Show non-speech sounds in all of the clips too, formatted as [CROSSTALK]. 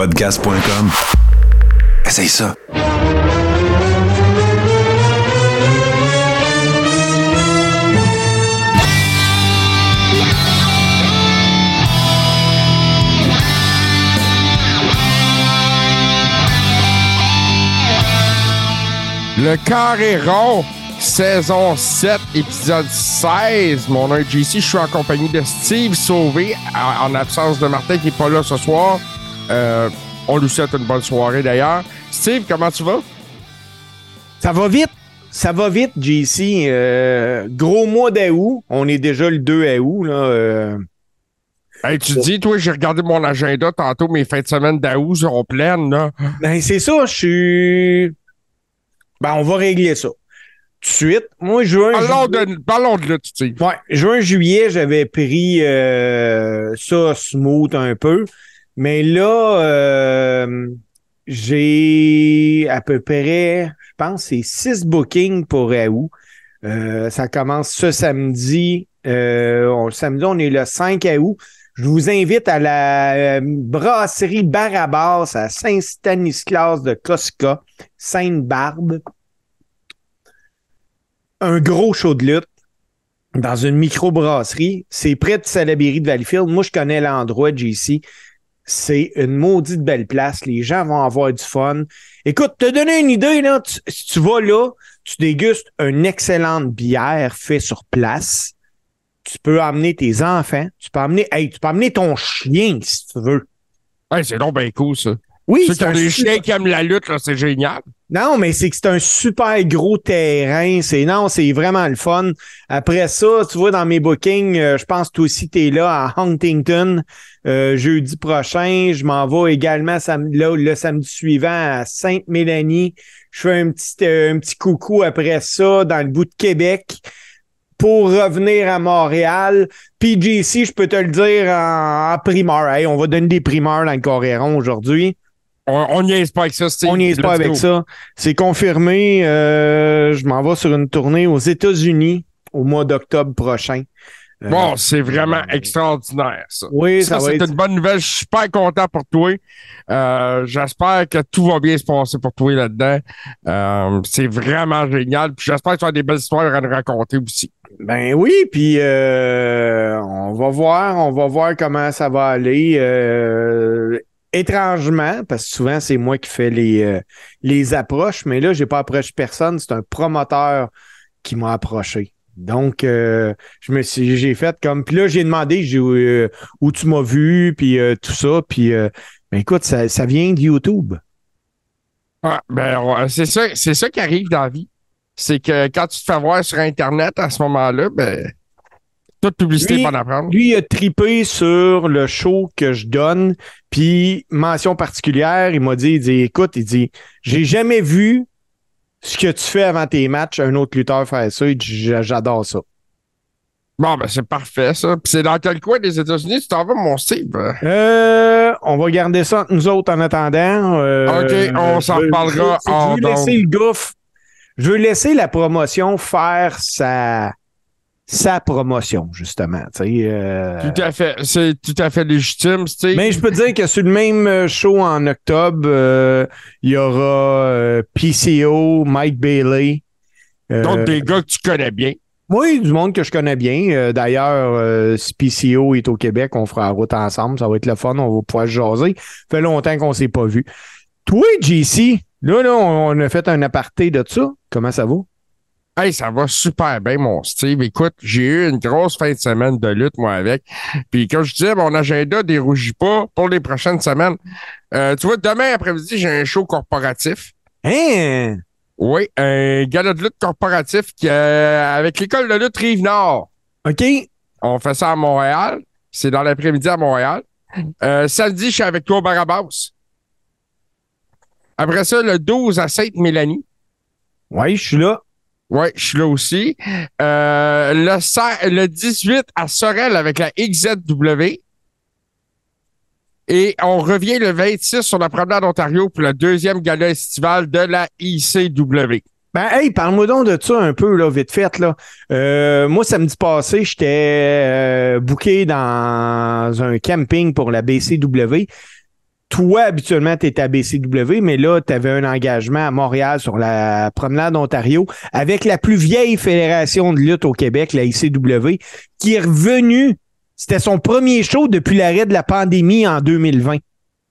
Podcast.com. Essaye ça. Le carré rond, saison 7, épisode 16. Mon nom est JC, je suis en compagnie de Steve Sauvé, en en absence de Martin qui n'est pas là ce soir. Euh, on lui souhaite une bonne soirée d'ailleurs. Steve, comment tu vas? Ça va vite. Ça va vite, JC. Euh, gros mois d'août. On est déjà le 2 août. Là, euh. Hey, tu dis, toi, j'ai regardé mon agenda tantôt, mes fins de semaine d'août seront pleines. Là. Ben, c'est ça, je suis. Ben, on va régler ça. Tout de suite. Moi, juin. Parlons juillet- de, parlons de là, Steve. Ouais, juin, juillet, j'avais pris euh, ça smooth un peu. Mais là, euh, j'ai à peu près, je pense, c'est six bookings pour août. Euh, ça commence ce samedi. Euh, on- samedi, on est le 5 août. Je vous invite à la euh, brasserie Barabas à Saint-Stanislas de Cosca, Sainte-Barbe. Un gros show de lutte dans une microbrasserie. C'est près de Salaberry de Valleyfield. Moi, je connais l'endroit, JC. C'est une maudite belle place. Les gens vont avoir du fun. Écoute, te donner une idée, là, tu- si tu vas là, tu dégustes une excellente bière faite sur place. Tu peux emmener tes enfants. Tu peux emmener, hey, tu peux emmener ton chien si tu veux. Hey, c'est donc bien cool, ça. Oui, Ceux c'est qui ont un des super- chiens qui aiment la lutte, c'est génial. Non, mais c'est que c'est un super gros terrain. C'est non, c'est vraiment le fun. Après ça, tu vois, dans mes bookings, euh, je pense que toi aussi, tu es là à Huntington euh, jeudi prochain. Je m'en vais également sam- là, le samedi suivant à Sainte-Mélanie. Je fais un petit, euh, un petit coucou après ça dans le bout de Québec pour revenir à Montréal. PGC, je peux te le dire en, en primeur. Hey, on va donner des primeurs dans le Coréron aujourd'hui. On n'y est pas avec ça, Steve. On n'y est pas avec ça. C'est confirmé. euh, je m'en vais sur une tournée aux États-Unis au mois d'octobre prochain. Euh, Bon, c'est vraiment extraordinaire, ça. oui, ça, c'est être. une bonne nouvelle. Je suis super content pour toi. Euh, J'espère que tout va bien se passer pour toi là-dedans. Euh, c'est vraiment génial. Puis j'espère que tu as des belles histoires à nous raconter aussi. Ben oui, puis euh, on va voir, on va voir comment ça va aller. euh, étrangement, parce que souvent c'est moi qui fais les, euh, les approches, mais là, j'ai pas approché personne. C'est un promoteur qui m'a approché. Donc, euh, je me suis, j'ai fait comme, puis là, j'ai demandé j'ai, euh, où tu m'as vu, puis euh, tout ça, puis ben écoute, ça, ça vient de YouTube. Ah, ben, c'est ça, c'est ça qui arrive dans la vie. C'est que quand tu te fais voir sur Internet à ce moment-là, ben, toute publicité Lui- pour en apprendre. Lui, il a tripé sur le show que je donne, puis mention particulière, il m'a dit, il dit, écoute, il dit, j'ai jamais vu ce que tu fais avant tes matchs, un autre lutteur faire ça, j'adore ça. Bon, ben, c'est parfait, ça. Puis c'est dans quel coin des États-Unis tu t'en vas, mon Steve? Euh, on va garder ça entre nous autres en attendant. Euh, OK, on s'en reparlera je- Je veux laisser le gouffre. Je veux laisser la promotion faire sa, sa promotion, justement. tu sais, euh, Tout à fait. C'est tout à fait légitime, Steve. Mais je peux te dire que sur le même euh, show en octobre, euh, il y aura euh, PCO, Mike Bailey. Euh, Donc, des gars que tu connais bien. Oui, du monde que je connais bien. Euh, D'ailleurs, euh, si PCO est au Québec, on fera la route ensemble. Ça va être le fun. On va pouvoir se jaser. Ça fait longtemps qu'on ne s'est pas vu. Toi, JC, là, là, on a fait un aparté de ça. Comment ça va? Hey, ça va super bien, mon Steve. Écoute, j'ai eu une grosse fin de semaine de lutte, moi, avec. Puis, comme je disais, mon agenda dérougit pas pour les prochaines semaines. Euh, tu vois, demain après-midi, j'ai un show corporatif. Hein? Oui, un gala de lutte corporatif qui, euh, avec l'école de lutte Rive-Nord. OK. On fait ça à Montréal. C'est dans l'après-midi à Montréal. Euh, samedi, je suis avec toi au Barabas. Après ça, le 12 à Sainte-Mélanie. Oui, je suis là. Oui, je suis là aussi. Euh, le, se- le 18 à Sorel avec la XZW. Et on revient le 26 sur la promenade Ontario pour le deuxième gala estival de la ICW. Ben, hey, parle-moi donc de ça un peu, là, vite fait, là. Euh, moi, samedi passé, j'étais euh, booké dans un camping pour la BCW. Toi, habituellement, tu es à BCW, mais là, tu avais un engagement à Montréal sur la promenade Ontario avec la plus vieille fédération de lutte au Québec, la ICW, qui est revenue. C'était son premier show depuis l'arrêt de la pandémie en 2020.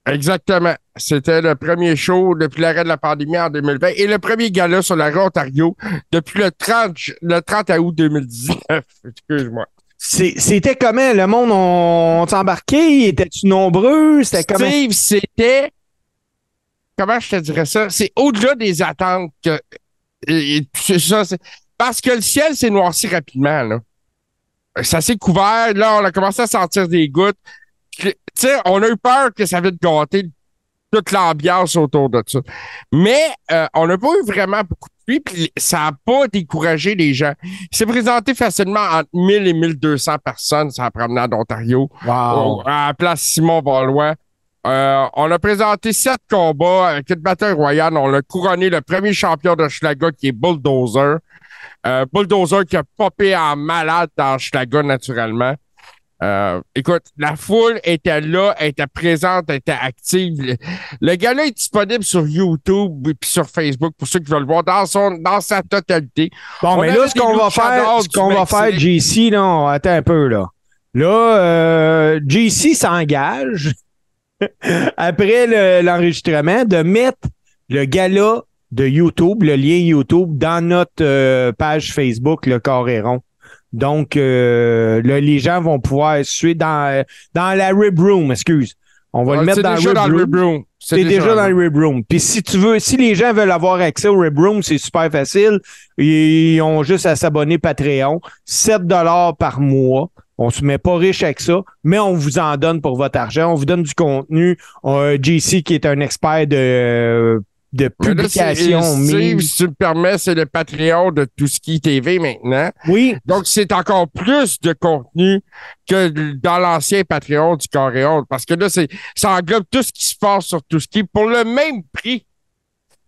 Exactement. C'était le premier show depuis l'arrêt de la pandémie en 2020 et le premier gala sur la rue Ontario depuis le 30, le 30 août 2019. [LAUGHS] Excuse-moi. C'était comment? Le monde, on, s'embarquait? Étais-tu nombreux? C'était comment? Steve, c'était. Comment je te dirais ça? C'est au-delà des attentes que. ça, parce que le ciel s'est noirci rapidement, là. Ça s'est couvert. Là, on a commencé à sentir des gouttes. Tu sais, on a eu peur que ça vienne gâter toute l'ambiance autour de ça. Mais euh, on n'a pas eu vraiment beaucoup puis ça n'a pas découragé les gens. Il s'est présenté facilement entre 1000 et 1200 personnes sur la promenade d'Ontario. Wow. À la place Simon Valois. Euh, on a présenté sept combats avec une bataille royale. On a couronné le premier champion de Schlaga qui est Bulldozer. Euh, Bulldozer qui a popé en malade dans Schlaga naturellement. Euh, écoute, la foule était là, était présente, était active. Le, gars-là est disponible sur YouTube et puis sur Facebook pour ceux qui veulent le voir dans son dans sa totalité. Bon, mais là, ce qu'on va faire, ce qu'on va faire, JC, là, attends un peu, là. Là, euh, JC s'engage [LAUGHS] après l'enregistrement de mettre le gala de YouTube, le lien YouTube, dans notre euh, page Facebook, le Coréron. Donc, euh, les gens vont pouvoir suivre dans, dans la Rib Room, excuse. On va le mettre dans, le Rib Room. C'est déjà, dans le Rib Room. Puis si tu veux, si les gens veulent avoir accès au Rib Room, c'est super facile. Ils ont juste à s'abonner Patreon. 7 dollars par mois. On se met pas riche avec ça, mais on vous en donne pour votre argent. On vous donne du contenu. JC, qui est un expert de de publication. Steve, si tu me permets, c'est le Patreon de tout ce qui TV maintenant. Oui. Donc, c'est encore plus de contenu que dans l'ancien Patreon du Coréon. Parce que là, c'est, ça englobe tout ce qui se passe sur tout ce qui pour le même prix.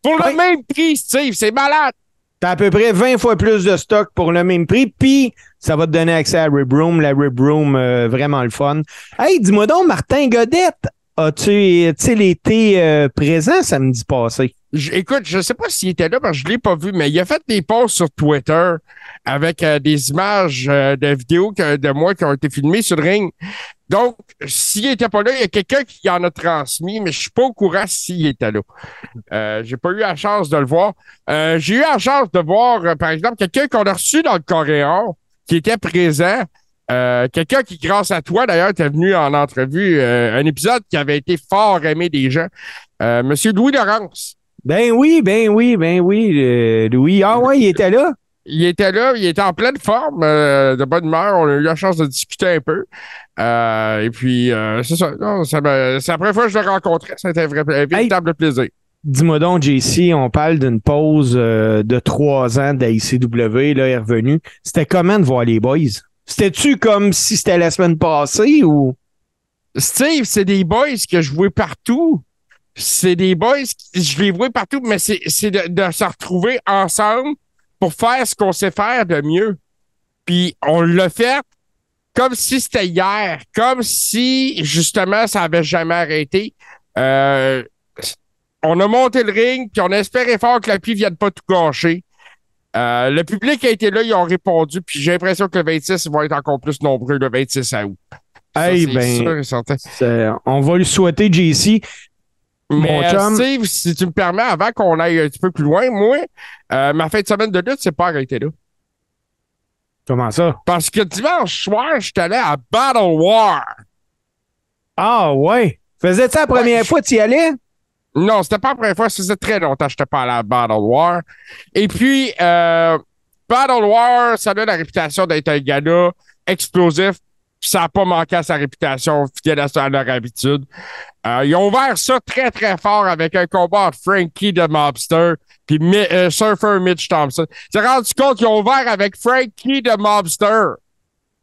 Pour le même prix, Steve, c'est malade. T'as à peu près 20 fois plus de stock pour le même prix, puis ça va te donner accès à Rib Room, la Rib Room, euh, vraiment le fun. Hey, dis-moi donc, Martin Godette, As-tu été euh, présent samedi passé? écoute, je ne sais pas s'il était là parce que je ne l'ai pas vu, mais il a fait des posts sur Twitter avec euh, des images euh, de vidéos de moi qui ont été filmées sur le ring. Donc, s'il n'était pas là, il y a quelqu'un qui en a transmis, mais je ne suis pas au courant s'il était là. Euh, j'ai pas eu la chance de le voir. j'ai eu la chance de voir, par exemple, quelqu'un qu'on a reçu dans le Coréon qui était présent. Euh, quelqu'un qui, grâce à toi, d'ailleurs, était venu en entrevue, euh, un épisode qui avait été fort aimé des gens. Euh, Monsieur Louis Laurence. Ben oui, ben oui, ben oui, Louis. Ah ouais, il était là? [LAUGHS] Il était là, il était en pleine forme, de bonne humeur. On a eu la chance de discuter un peu. et puis, c'est ça. c'est la première fois que je l'ai rencontré. C'était un, vrai, véritable plaisir. Dis-moi donc, JC, on parle d'une pause de trois ans d'AICW, là, est revenu. C'était comment de voir les boys? C'était-tu comme si c'était la semaine passée ou? Steve, c'est des boys que je vois partout. C'est des boys, je les vois partout, mais c'est de, se retrouver ensemble pour faire ce qu'on sait faire de mieux. Puis on l'a fait comme si c'était hier, comme si justement ça avait jamais arrêté. Euh, on a monté le ring, puis on espérait fort que la pluie vienne pas tout gâcher. Euh, le public a été là, ils ont répondu, puis j'ai l'impression que le 26 vont être encore plus nombreux le 26 août. Hey, ben, on va lui souhaiter, JC. Mon chum. Steve, si tu me permets, avant qu'on aille un petit peu plus loin, moi, euh, ma fin de semaine de lutte, c'est pas arrêté là. Comment ça? Parce que dimanche soir, je suis allé à Battle War. Ah ouais. Faisais-tu la première fois que tu y allais? Non, c'était pas la première fois. Ça faisait très longtemps que je pas à Battle War. Et puis, euh, Battle War, ça a la réputation d'être un gars explosif. Ça n'a pas manqué à sa réputation, fidèle à, leur habitude. Euh, ils ont ouvert ça très, très fort avec un combat entre Frankie de Mobster puis euh, Surfer Mitch Thompson. Tu rendu compte qu'ils ont ouvert avec Frankie de Mobster?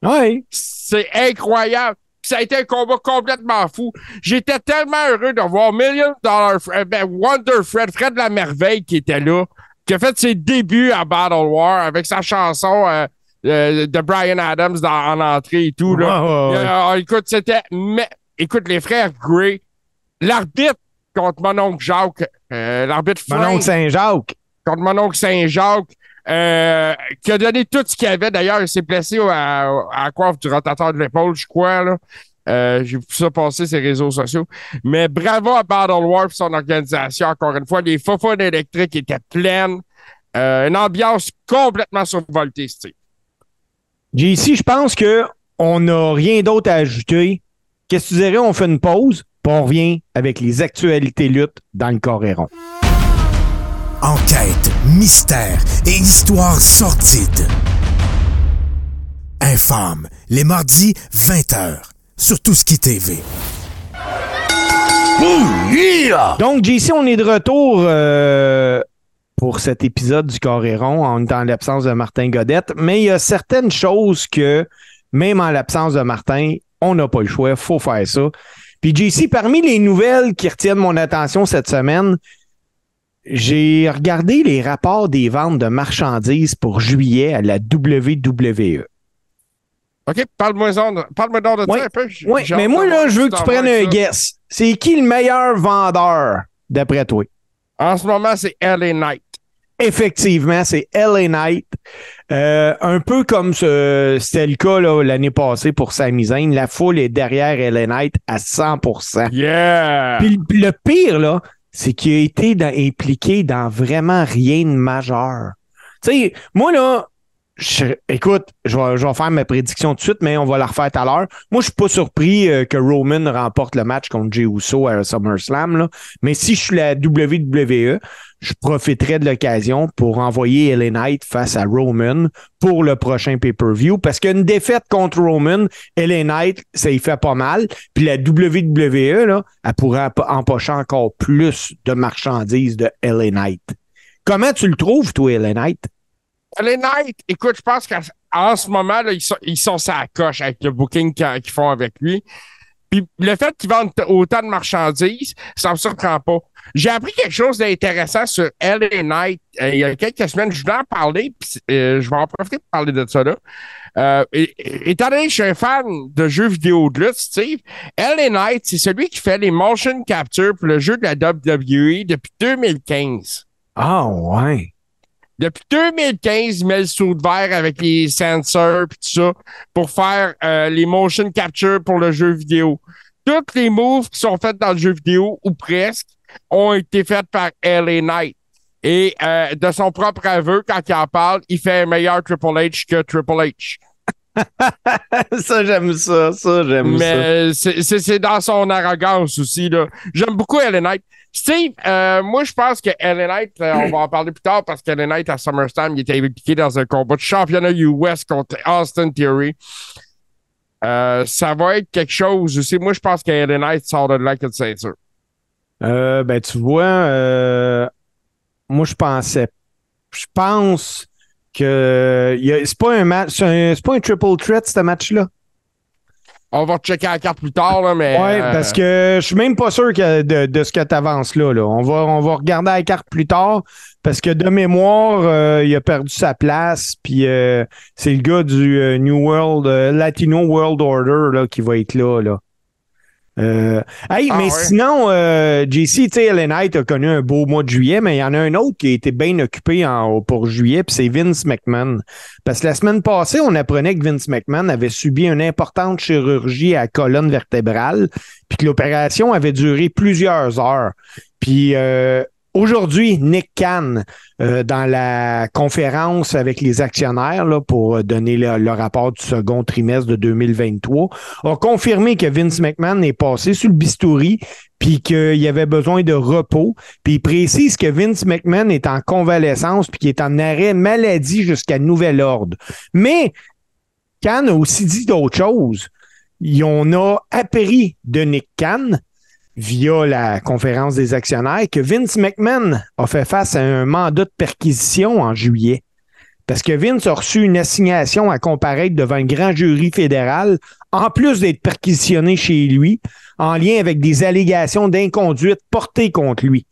Oui. C'est incroyable ça a été un combat complètement fou. J'étais tellement heureux de voir Million Dollar Fred, ben Wonder Fred, Fred de la Merveille qui était là, qui a fait ses débuts à Battle War avec sa chanson euh, euh, de Brian Adams dans, en entrée et tout. Là. Euh, écoute, c'était. Écoute, les frères Gray, l'arbitre contre mon oncle Jacques, euh, l'arbitre Mon oncle Saint-Jacques. contre mon oncle Saint-Jacques, euh, qui a donné tout ce qu'il avait. D'ailleurs, il s'est placé à, à la coiffe du rotateur de l'épaule, je crois. Là. Euh, J'ai vu ça passer sur les réseaux sociaux. Mais bravo à Battle War son organisation. Encore une fois, les faux électriques étaient pleines. Euh, une ambiance complètement survoltée, Steve. JC, je pense que on n'a rien d'autre à ajouter. Qu'est-ce que tu dirais? On fait une pause, puis on revient avec les actualités luttes dans le Coréron. Enquête, mystère et histoire sordide. Infâme, les mardis 20h, sur Tout ce qui TV. Donc, JC, on est de retour euh, pour cet épisode du Coréron en étant en l'absence de Martin Godette. Mais il y a certaines choses que, même en l'absence de Martin, on n'a pas le choix, il faut faire ça. Puis, JC, parmi les nouvelles qui retiennent mon attention cette semaine, j'ai regardé les rapports des ventes de marchandises pour juillet à la. WWE. OK, parle-moi parle donc de Oui, ça un peu. Oui, mais moi, là, je veux que tu prennes un ça. guess. C'est qui le meilleur vendeur, d'après toi? En ce moment, c'est LA Knight. Effectivement, c'est LA Knight. Euh, un peu comme c'était le cas l'année passée pour Sami Zayn. La foule est derrière LA Knight à 100% Yeah! Puis le pire, là, c'est qu'il a été impliqué dans vraiment rien de majeur. Tu sais, moi, là, écoute, je vais, je vais faire ma prédiction tout de suite, mais on va la refaire tout à l'heure. Moi, je suis pas surpris euh, que Roman remporte le match contre Jey Uso à SummerSlam, là. Mais si je suis la WWE, je profiterai de l'occasion pour envoyer LA Knight face à Roman pour le prochain pay-per-view. Parce qu'une défaite contre Roman, LA Knight, ça y fait pas mal. Puis la WWE, là, elle pourrait empo- empocher encore plus de marchandises de LA Knight. Comment tu le trouves, toi, LA Knight? LA Knight, écoute, je pense qu'en ce moment, là, ils sont, ils sont la coche avec le booking qu'ils font avec lui. Puis le fait qu'ils vendent autant de marchandises, ça me surprend pas. J'ai appris quelque chose d'intéressant sur LA Knight euh, il y a quelques semaines. Je voulais en parler, puis euh, je vais en profiter pour parler de ça là. Euh, étant donné que je suis un fan de jeux vidéo de lutte, Steve, LA Knight, c'est celui qui fait les motion capture pour le jeu de la WWE depuis 2015. Ah, ouais. Depuis 2015, il met le saut de verre avec les sensors et tout ça pour faire les motion capture pour le jeu vidéo. Toutes les moves qui sont faites dans le jeu vidéo, ou presque, ont été faites par LA Knight. Et euh, de son propre aveu, quand il en parle, il fait un meilleur Triple H que Triple H. [LAUGHS] ça, j'aime ça. Ça, j'aime ça. Mais c'est- dans son arrogance aussi. J'aime beaucoup LA Knight. Steve, euh, moi, je pense que LA Knight, euh, on va en parler plus tard parce que LA Knight, à SummerSlam, il était impliqué dans un combat de championnat US contre Austin Theory. Euh, ça va être quelque chose aussi. Moi, je pense que LA Knight sort de là avec une ceinture. Euh, ben, tu vois, euh, moi, je pensais, je pense que c'est pas un match, c'est pas un triple threat, ce match-là. On va checker la carte plus tard, là, mais. Ouais, euh, parce que je suis même pas sûr que de, de ce que tu avances là, là. On va, on va regarder la carte plus tard parce que de mémoire, euh, il a perdu sa place. Puis euh, c'est le gars du New World, Latino World Order là, qui va être là. là. Euh, hey, Ah mais ouais. sinon, euh, JC, tu sais, Ellen Knight a connu un beau mois de juillet, mais il y en a un autre qui a été bien occupé en, pour juillet, puis c'est Vince McMahon. Parce que la semaine passée, on apprenait que Vince McMahon avait subi une importante chirurgie à la colonne vertébrale, puis que l'opération avait duré plusieurs heures. Puis euh, aujourd'hui, Nick Khan, euh, dans la conférence avec les actionnaires là, pour donner le, rapport du second trimestre de 2023, a confirmé que Vince McMahon est passé sur le bistouri puis qu'il avait besoin de repos. Puis il précise que Vince McMahon est en convalescence puis qu'il est en arrêt maladie jusqu'à nouvel ordre. Mais Khan a aussi dit d'autres choses. Et on a appris de Nick Khan via la conférence des actionnaires que Vince McMahon a fait face à un mandat de perquisition en juillet. Parce que Vince a reçu une assignation à comparaître devant un grand jury fédéral, en plus d'être perquisitionné chez lui, en lien avec des allégations d'inconduite portées contre lui.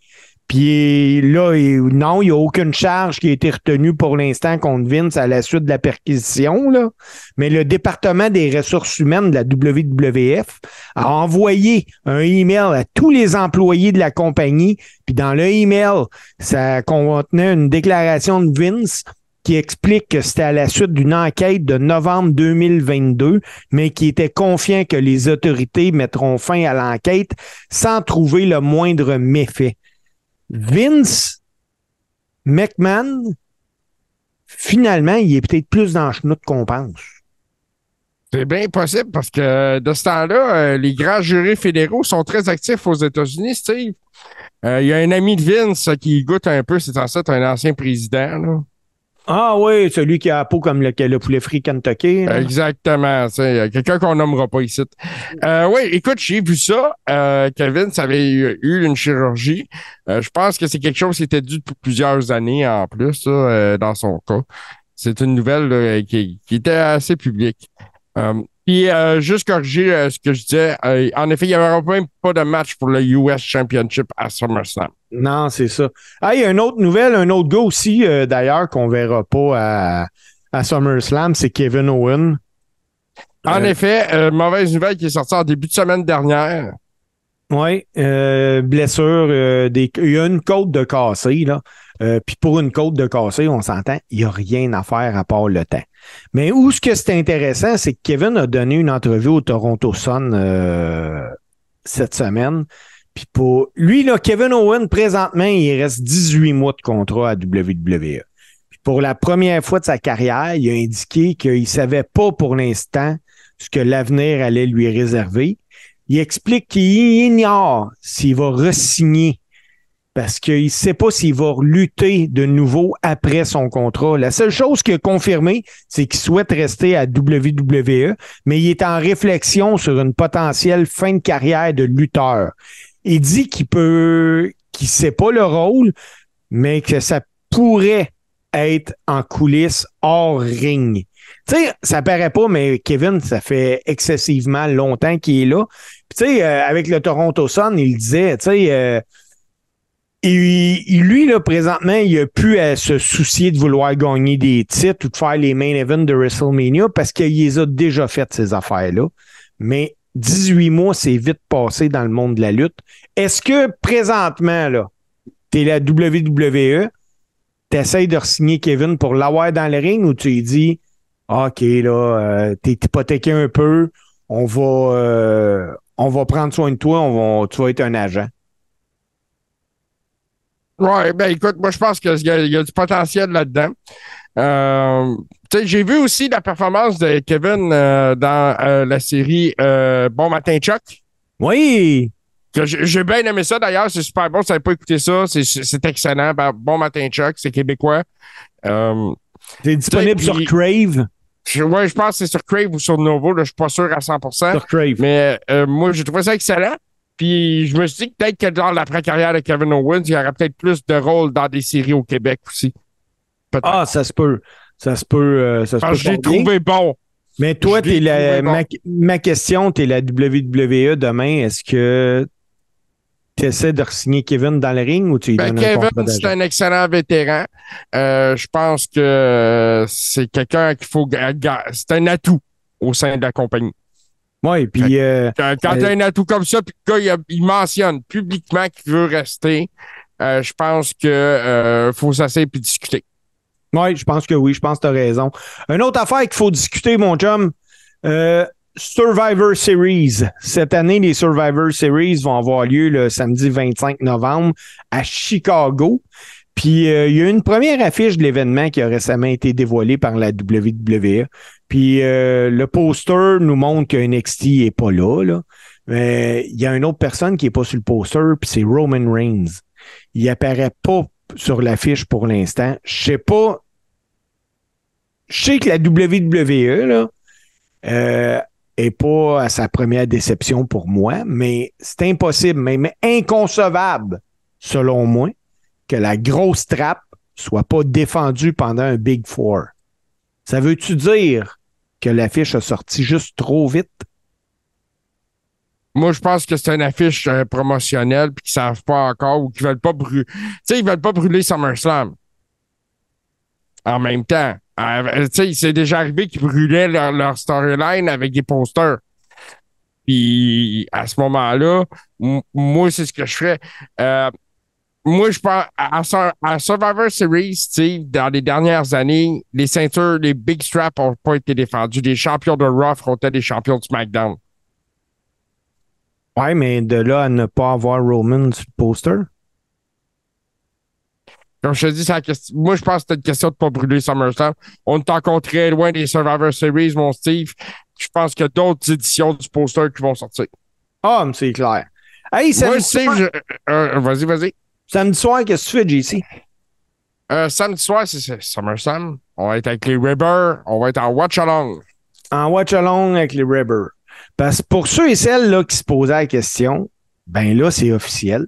Puis là, non, il n'y a aucune charge qui a été retenue pour l'instant contre Vince à la suite de la perquisition. Là. Mais le département des ressources humaines de la WWF a envoyé un email à tous les employés de la compagnie. Puis dans le email, ça contenait une déclaration de Vince qui explique que c'était à la suite d'une enquête de novembre 2022, mais qui était confiant que les autorités mettront fin à l'enquête sans trouver le moindre méfait. Vince McMahon, finalement, il est peut-être plus dans le chenoute qu'on pense. C'est bien possible parce que de ce temps-là, euh, les grands jurés fédéraux sont très actifs aux États-Unis, Steve. Euh, Il y a un ami de Vince qui goûte un peu, c'est en fait un ancien président. là. Ah oui, celui qui a la peau comme le, le poulet frit Kentucky. Exactement. sais, euh, Quelqu'un qu'on nommera pas ici. Euh, oui, écoute, j'ai vu ça. Euh, Kevin, ça avait eu, une chirurgie. Euh, je pense que c'est quelque chose qui était dû pour plusieurs années en plus, euh, dans son cas. C'est une nouvelle qui était assez publique. Puis, euh, juste corriger euh, ce que je disais. euh, en effet, il n'y avait même pas de match pour le US Championship à SummerSlam. Non, c'est ça. Ah, il y a une autre nouvelle, un autre gars aussi, euh, d'ailleurs, qu'on verra pas à, à SummerSlam, c'est Kevin Owen. En effet, mauvaise nouvelle qui est sortie en début de semaine dernière. Oui, blessure, des, il y a une côte de cassé, là. Puis pour une côte de cassé, on s'entend, il n'y a rien à faire à part le temps. Mais où ce que c'est intéressant, c'est que Kevin a donné une entrevue au Toronto Sun euh, cette semaine. Puis pour lui, là, Kevin Owen, présentement, il reste 18 mois de contrat à WWE. Puis pour la première fois de sa carrière, il a indiqué qu'il ne savait pas pour l'instant ce que l'avenir allait lui réserver. Il explique qu'il ignore s'il va re-signer parce qu'il ne sait pas s'il va lutter de nouveau après son contrat. La seule chose qu'il a confirmé, c'est qu'il souhaite rester à WWE, mais il est en réflexion sur une potentielle fin de carrière de lutteur. Il dit qu'il peut, qu'il sait pas le rôle, mais que ça pourrait être en coulisses hors ring. Tu sais, ça paraît pas, mais Kevin, ça fait excessivement longtemps qu'il est là. Tu sais, euh, avec le Toronto Sun, il disait, tu sais, euh, il- lui, là, présentement, il a plus à se soucier de vouloir gagner des titres ou de faire les main events de WrestleMania parce qu'il les a déjà faites, ces affaires-là. Mais 18 mois, c'est vite passé dans le monde de la lutte. Est-ce que présentement, là, t'es la WWE, t'essayes de signer Kevin pour l'avoir dans le ring ou tu lui dis, OK, là, euh, t'es hypothéqué un peu, on va, euh, on va prendre soin de toi, on va, tu vas être un agent. Ouais, ben écoute, moi je pense qu'il y, a- il y a du potentiel là-dedans. Euh, j'ai vu aussi la performance de Kevin euh, dans euh, la série euh, Bon Matin Chuck. Oui! J'ai bien aimé ça d'ailleurs, c'est super bon. Si vous n'avez pas écouté ça, c'est- excellent. Ben, bon Matin Chuck, c'est québécois. Euh, C'est disponible sur Crave? ouais, je pense que c'est sur Crave ou sur Novo, là, je suis pas sûr à 100%. Sur Crave. Mais euh, moi, j'ai trouvé ça excellent. Puis je me suis dit que peut-être que dans l'après-carrière de Kevin Owens, il y aurait peut-être plus de rôles dans des séries au Québec aussi. Ah, ça se peut. Ça se peut. euh, ça se Parce peut bien. trouvé bon. Mais toi, t'es la, bon. ma, ma question, tu es la WWE demain. Est-ce que tu essaies de signer Kevin dans le ring ou tu lui Ben, donnes Kevin, c'est un excellent vétéran. Euh, je pense que c'est quelqu'un qu'il faut. C'est un atout au sein de la compagnie. Oui, puis euh, Quand, quand Euh, tu as un atout comme ça, puis le gars, il, il mentionne publiquement qu'il veut rester, euh, je pense que euh, faut s'asseoir puis discuter. Oui, je pense que oui, je pense que tu as raison. Une autre affaire qu'il faut discuter, mon chum, euh, Survivor Series. Cette année, les Survivor Series vont avoir lieu le samedi 25 novembre à Chicago. Puis euh, il y a une première affiche de l'événement qui a récemment été dévoilée par la WWE. Puis euh, le poster nous montre que NXT n'est pas là. Mais il y a une autre personne qui n'est pas sur le poster, puis c'est Roman Reigns. Il apparaît pas sur l'affiche pour l'instant. Je sais pas. Je sais que la WWE, là, euh, pas à sa première déception pour moi, mais c'est impossible, même inconcevable, selon moi, que la grosse trappe soit pas défendue pendant un Big Four. Ça veut-tu dire que l'affiche a sorti juste trop vite? Moi, je pense que c'est une affiche euh, promotionnelle puis qu'ils savent pas encore ou qu'ils veulent pas brûler. Tu sais, ils veulent pas brûler SummerSlam. En même temps. Euh, tu sais, c'est déjà arrivé qu'ils brûlaient leur, leur storyline avec des posters. Puis à ce moment-là, moi, c'est ce que je ferais. Euh, moi, je pense à, Survivor Series, sais, dans les dernières années, les ceintures, les big straps n'ont pas été défendus. Les champions de Raw affrontaient les champions de SmackDown. Ouais, mais de là à ne pas avoir Roman sur le poster? Comme je te dis, la question- moi, je pense que c'est une question de ne pas brûler SummerSlam. On est encore très loin des Survivor Series, mon Steve. Je pense qu'il y a d'autres éditions du poster qui vont sortir. Ah, mais c'est clair. Hey, Moi, Steve, je- euh, vas-y, vas-y. Samedi soir, qu'est-ce que tu fais, JC? Euh, samedi soir, c'est- SummerSlam. On va être avec les Ribbers. On va être en Watch Along. En watch along avec les Ribbers. Parce que pour ceux et celles là, qui se posaient la question, ben là, c'est officiel.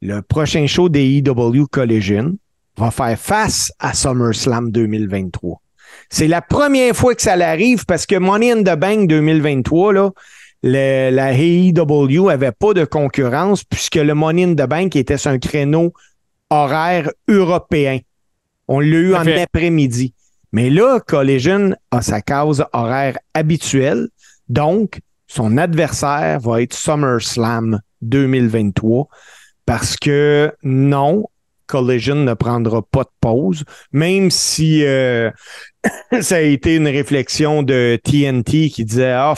Le prochain show des EW Collision va faire face à SummerSlam 2023. C'est la première fois que ça l'arrive parce que Money in the Bank 2023, là, le- la AEW avait pas de concurrence puisque le Money in the Bank était sur un créneau horaire européen. On l'a eu en après-midi. Mais là, Collision a sa case horaire habituelle. Donc, son adversaire va être SummerSlam 2023 parce que non, Collision ne prendra pas de pause, même si euh, [COUGHS] ça a été une réflexion de TNT qui disait Ah,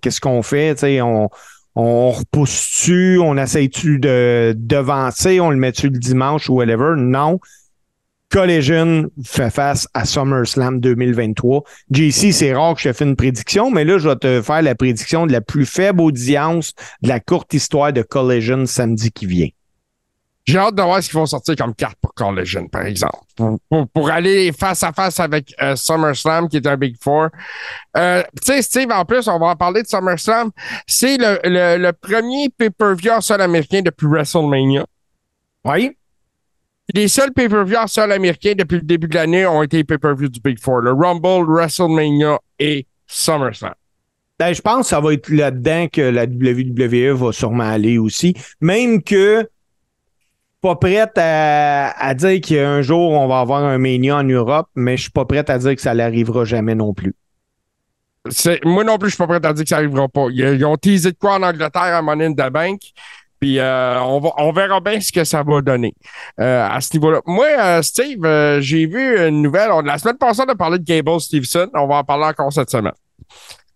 qu'est-ce qu'on fait? On, on repousse-tu, on essaye-tu de devancer, on le met-tu le dimanche ou whatever? Non. Collision fait face à SummerSlam 2023. JC, c'est rare que je te fais une prédiction, mais là, je vais te faire la prédiction de la plus faible audience de la courte histoire de Collision samedi qui vient. J'ai hâte de voir ce qu'ils vont sortir comme carte pour Collision, par exemple. Pour, pour- pour aller face à face avec euh, SummerSlam, qui est un Big Four. Euh, tu sais, Steve, en plus, on va en parler de SummerSlam. C'est le, le, le premier pay-per-view en sol américain depuis WrestleMania. Oui. Les seuls pay-per-views en sol américain depuis le début de l'année ont été les pay-per-views du Big Four. Le Rumble, WrestleMania et SummerSlam. Ben, je pense que ça va être là-dedans que la WWE va sûrement aller aussi. Même que pas prête à, dire qu'un jour on va avoir un Mania en Europe, mais je suis pas prête à dire que ça n'arrivera jamais non plus. Moi non plus, je suis pas prêt à dire que ça arrivera pas. Ils, ont teasé de quoi en Angleterre à Money in the Bank. Puis euh, on, va, on verra bien ce que ça va donner euh, à ce niveau-là. Moi, euh, Steve, j'ai vu une nouvelle. La semaine passée, on a parlé de Gable Stevenson. On va en parler encore cette semaine.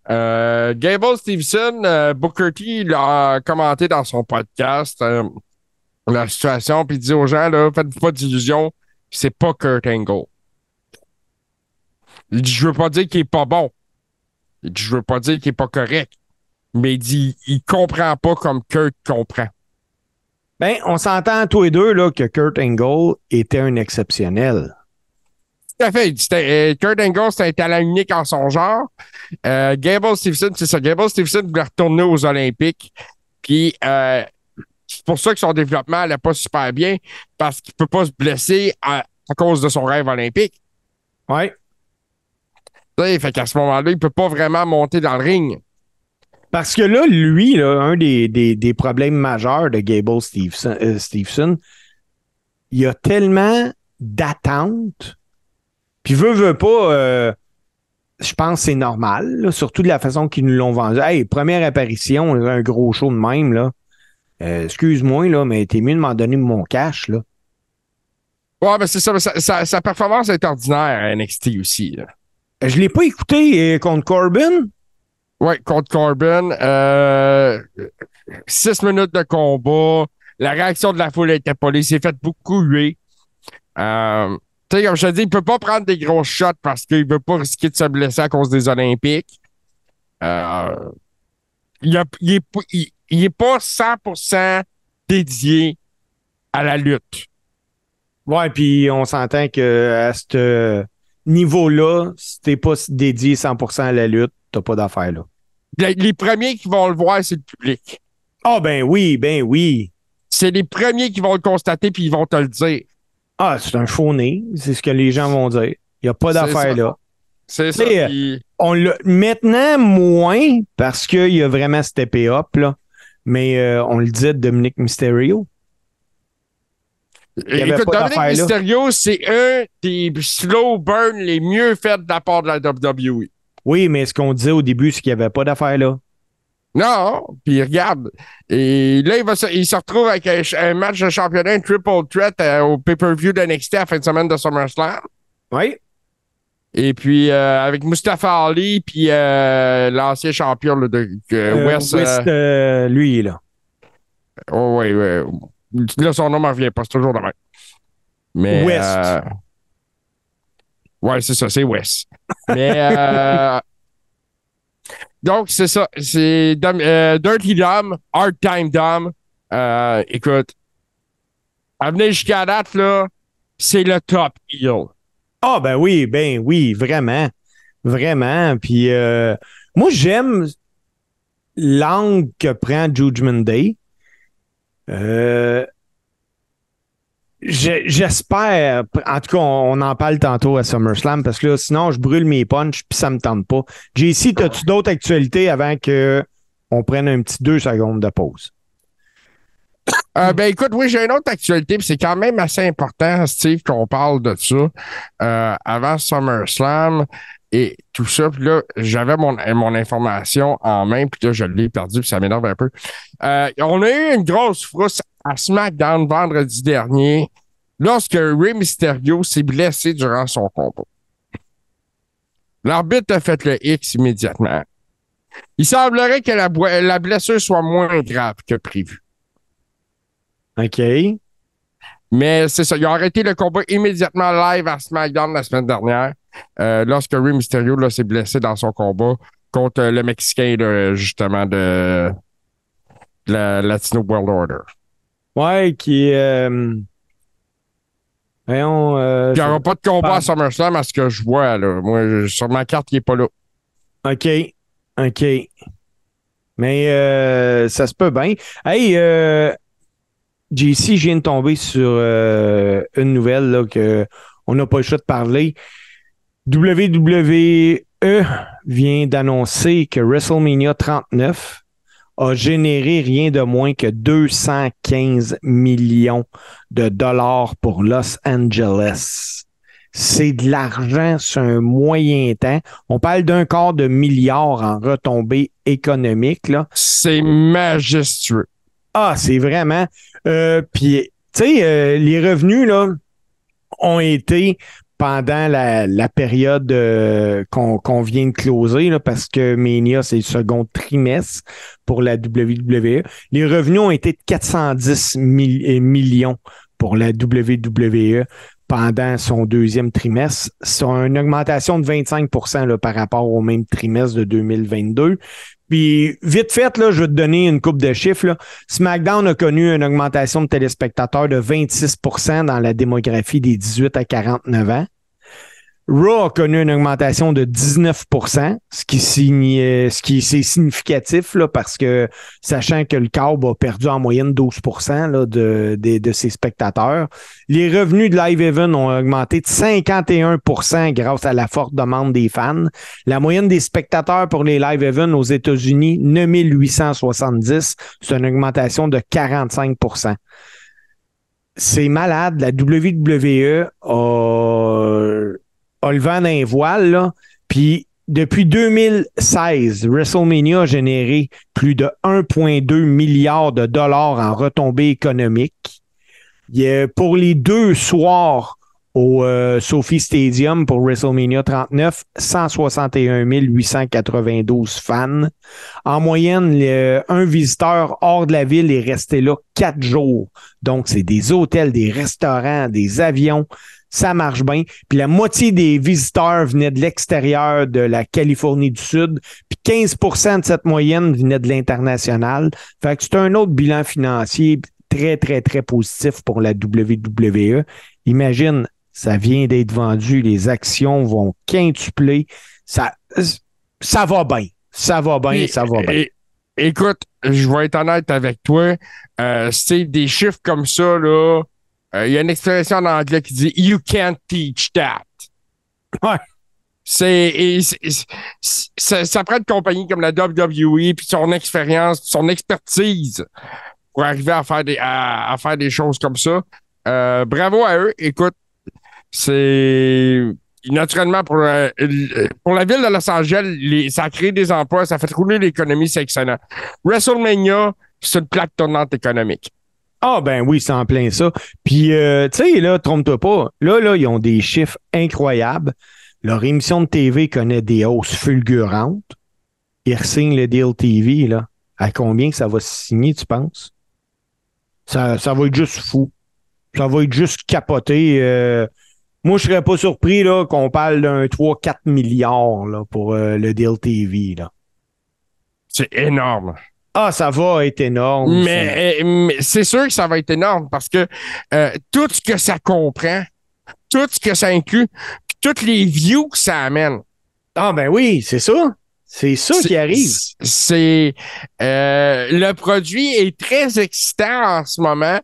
Gable Stevenson, Booker T l'a commenté dans son podcast la situation, puis il dit aux gens, là, faites-vous pas d'illusions, c'est pas Kurt Angle. Il dit, je veux pas dire qu'il est pas bon. Il dit, je veux pas dire qu'il est pas correct. Mais il dit, il comprend pas comme Kurt comprend. Ben, on s'entend tous les deux là, que Kurt Angle était un exceptionnel. Tout à fait. Euh, Kurt Angle, c'était un talent unique en son genre. Euh, Gable Stevenson, c'est ça. Gable Stevenson voulait retourner aux Olympiques. Puis, euh, c'est pour ça que son développement n'allait pas super bien, parce qu'il peut pas se blesser à, à cause de son rêve olympique. Ouais. Tu sais, fait qu'à ce moment-là, il peut pas vraiment monter dans le ring. Parce que là, lui, là, un des, des, des problèmes majeurs de Gable Stevenson, euh, Stevenson, il y a tellement d'attentes. Puis veut, veut pas, euh, je pense que c'est normal, là, surtout de la façon qu'ils nous l'ont vendu. Hey, première apparition, un gros show de même, là. Euh, excuse-moi, là, mais t'es mieux de m'en donner mon cash, là. Ouais, ben c'est ça, mais sa, sa- sa performance est ordinaire à NXT aussi. là. Je l'ai pas écouté euh, contre Corbin. Ouais, contre Corbin. Euh, six minutes de combat. La réaction de la foule était pas. Il s'est fait beaucoup huer. Euh, tu sais, comme je te dis, il peut pas prendre des gros shots parce qu'il veut pas risquer de se blesser à cause des Olympiques. Euh, il, a- il est, il- il est pas 100% dédié à la lutte. Ouais, puis on s'entend que à ce niveau-là, si t'es pas dédié 100% à la lutte, t'as pas d'affaires, là. Les, les premiers qui vont le voir, c'est le public. Ah, ben oui, ben oui. C'est les premiers qui vont le constater puis ils vont te le dire. Ah, c'est un faux nez. C'est ce que les gens vont dire. Il n'y a pas d'affaires là. C'est ça. Euh, on maintenant moins parce qu'il a vraiment steppé up, là. Mais euh, on le dit de Dominique Mysterio. Écoute, Dominique. Mysterio, c'est un des slow burns les mieux faits de la part de la WWE. Oui, mais ce qu'on disait au début, c'est qu'il n'y avait pas d'affaire là. Non, puis regarde. Et là, il, va se, il se retrouve avec un match de championnat, un triple threat euh, au pay-per-view de NXT à la fin de semaine de SummerSlam. Oui. Et puis euh, avec Mustafa Ali, puis euh, l'ancien champion là, de euh, West. euh, lui, là. oh, ouais, ouais. Là, son nom m'en revient pas, c'est toujours le même. Mais, West. ouais, c'est ça, c'est West. Mais [LAUGHS] donc, c'est ça. C'est Dirty Dom, Hard Time Dom. Écoute, à venir jusqu'à date, là, c'est le top heel. Ah, ben oui, ben oui, vraiment. Vraiment. Puis euh, moi, j'aime l'angle que prend Judgment Day. Euh, je- J'espère, en tout cas, on, en parle tantôt à SummerSlam parce que sinon, je brûle mes punches puis ça me tente pas. JC, as-tu d'autres actualités avant que on prenne un petit deux secondes de pause? Euh, ben écoute, oui, j'ai une autre actualité, puis c'est quand même assez important, Steve, qu'on parle de ça. Euh, avant SummerSlam et tout ça, puis là, j'avais mon, mon information en main, puis là, je l'ai perdu, puis ça m'énerve un peu. Euh, on a eu une grosse frousse à SmackDown vendredi dernier, lorsque Rey Mysterio s'est blessé durant son combat. L'arbitre a fait le X immédiatement. Il semblerait que la, la blessure soit moins grave que prévu. OK. Mais c'est ça, il a arrêté le combat immédiatement live à SmackDown la semaine dernière, euh, lorsque Rey Mysterio là, s'est blessé dans son combat contre euh, le Mexicain, là, justement, de la Latino World Order. Ouais, qui euh, Voyons. euh, Il n'y aura pas de combat à. SummerSlam à ce que je vois. Là. Moi, je- sur ma carte, il n'est pas là. OK. OK. Mais euh, ça se peut bien. Hey, euh, JC, je viens de tomber sur euh, une nouvelle là, que on n'a pas le choix de parler. WWE vient d'annoncer que WrestleMania 39 a généré rien de moins que 215 millions de dollars pour Los Angeles. C'est de l'argent sur un moyen temps. On parle d'un quart de milliard en retombées économiques. Là. C'est majestueux. Ah, c'est vraiment. Euh, Puis, tu sais, euh, les revenus là, ont été pendant la, période euh, qu'on vient de closer, parce que Mania, c'est le second trimestre pour la WWE. Les revenus ont été de 410 mi- euh, millions pour la WWE pendant son deuxième trimestre. C'est une augmentation de 25 là, par rapport au même trimestre de 2022. Puis, vite fait, là, je vais te donner une coupe de chiffres. Là. SmackDown a connu une augmentation de téléspectateurs de 26% dans la démographie des 18 à 49 ans. Raw a connu une augmentation de 19% ce qui, signe, ce qui c'est significatif là, parce que sachant que le câble a perdu en moyenne 12% là, de, de, de ses spectateurs. Les revenus de Live Event ont augmenté de 51% grâce à la forte demande des fans. La moyenne des spectateurs pour les live events aux États-Unis, 9870, c'est une augmentation de 45% C'est malade. La WWE a, a le d'un voile, là. Puis depuis 2016, WrestleMania a généré plus de 1,2 milliard de dollars en retombées économiques. Pour les deux soirs au euh, Sophie Stadium pour WrestleMania 39, 161 892 fans. En moyenne, un visiteur hors de la ville est resté là quatre jours. Donc, c'est des hôtels, des restaurants, des avions. Ça marche bien. Puis la moitié des visiteurs venaient de l'extérieur de la Californie du Sud. Puis 15% de cette moyenne venait de l'international. Fait que c'est un autre bilan financier très, très, très positif pour la WWE. Imagine, ça vient d'être vendu, les actions vont quintupler. Ça, ça va bien. Ça va bien, ça va bien. écoute, je vais être honnête avec toi. Euh, c'est des chiffres comme ça, là. Euh, Il y a une expression en anglais qui dit You can't teach that. Ouais. C'est, ça, ça prend une compagnie comme la WWE, puis son expérience, son expertise pour arriver à faire des, à, à faire des choses comme ça. Euh, bravo à eux. Écoute, c'est naturellement pour, euh, pour la ville de Los Angeles, les- ça a créé des emplois, ça fait rouler l'économie, c'est excellent. WrestleMania, c'est une plaque tournante économique. Ah ben oui, c'est en plein ça. Puis, euh, tu sais, là, trompe-toi pas. Là, là, ils ont des chiffres incroyables. Leur émission de TV connaît des hausses fulgurantes. Ils re-signent le deal TV, là. À combien ça va se signer, tu penses? Ça, ça va être juste fou. Ça va être juste capoté. euh. moi, je serais pas surpris là, qu'on parle d'un 3-4 milliards là, pour euh, le deal TV. Là. C'est énorme. Ah, ça va être énorme. ça. Mais, mais c'est sûr que ça va être énorme parce que euh, tout ce que ça comprend, tout ce que ça inclut, toutes les views que ça amène. Ah ben oui, c'est ça. C'est ça qui arrive. C'est euh, le produit est très excitant en ce moment.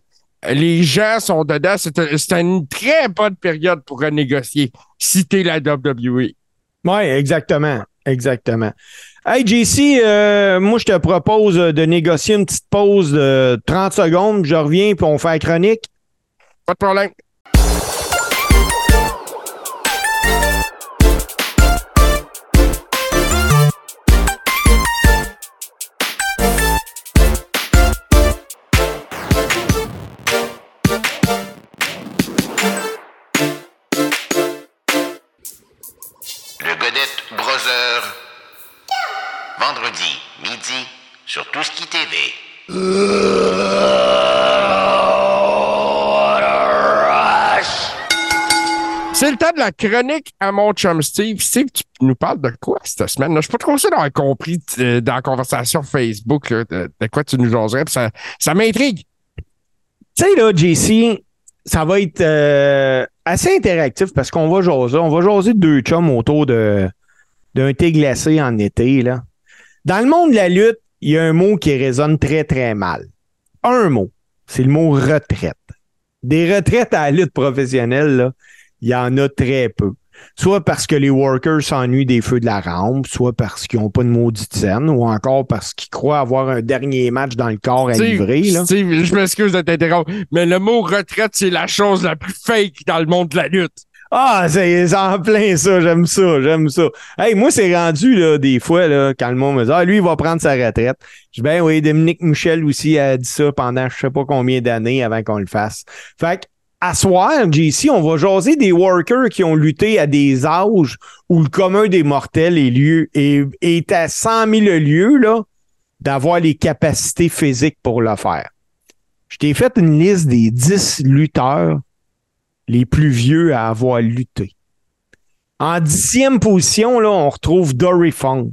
Les gens sont dedans. C'est une très bonne période pour renégocier si t'es la WWE. Oui, exactement. Exactement. Hey, JC, euh, moi, je te propose de négocier une petite pause de 30 secondes. Je reviens, puis on fait la chronique. Pas de problème. Sur Tout ce qui TV. C'est le temps de la chronique à mon chum Steve. Steve, tu nous parles de quoi cette semaine? Je suis pas trop sûr d'avoir compris euh, dans la conversation Facebook là, de, de quoi tu nous jaserais. puis Ça, ça m'intrigue. Tu sais, là, JC, ça va être euh, assez interactif parce qu'on va jaser. On va jaser de deux chums autour de d'un thé glacé en été. Là. Dans le monde de la lutte, il y a un mot qui résonne très, très mal. Un mot. C'est le mot retraite. Des retraites à la lutte professionnelle, là, il y en a très peu. Soit parce que les workers s'ennuient des feux de la rampe, soit parce qu'ils n'ont pas de maudite scène, ou encore parce qu'ils croient avoir un dernier match dans le corps à Steve, livrer. Là. Steve, je m'excuse de t'interrompre, mais le mot retraite, c'est la chose la plus fake dans le monde de la lutte. Ah, c'est en plein ça, j'aime ça, j'aime ça. Hey, moi, c'est rendu, là, des fois, là, quand le monde me dit, ah, lui, il va prendre sa retraite. Je dis, ben oui, Dominique Michel aussi a dit ça pendant je sais pas combien d'années avant qu'on le fasse. Fait que, à soir, JC, on va jaser des workers qui ont lutté à des âges où le commun des mortels est, lieu, est, est à 100 000 lieues, là, d'avoir les capacités physiques pour le faire. Je t'ai fait une liste des 10 lutteurs les plus vieux à avoir lutté. En dixième position, là, on retrouve Dory Funk.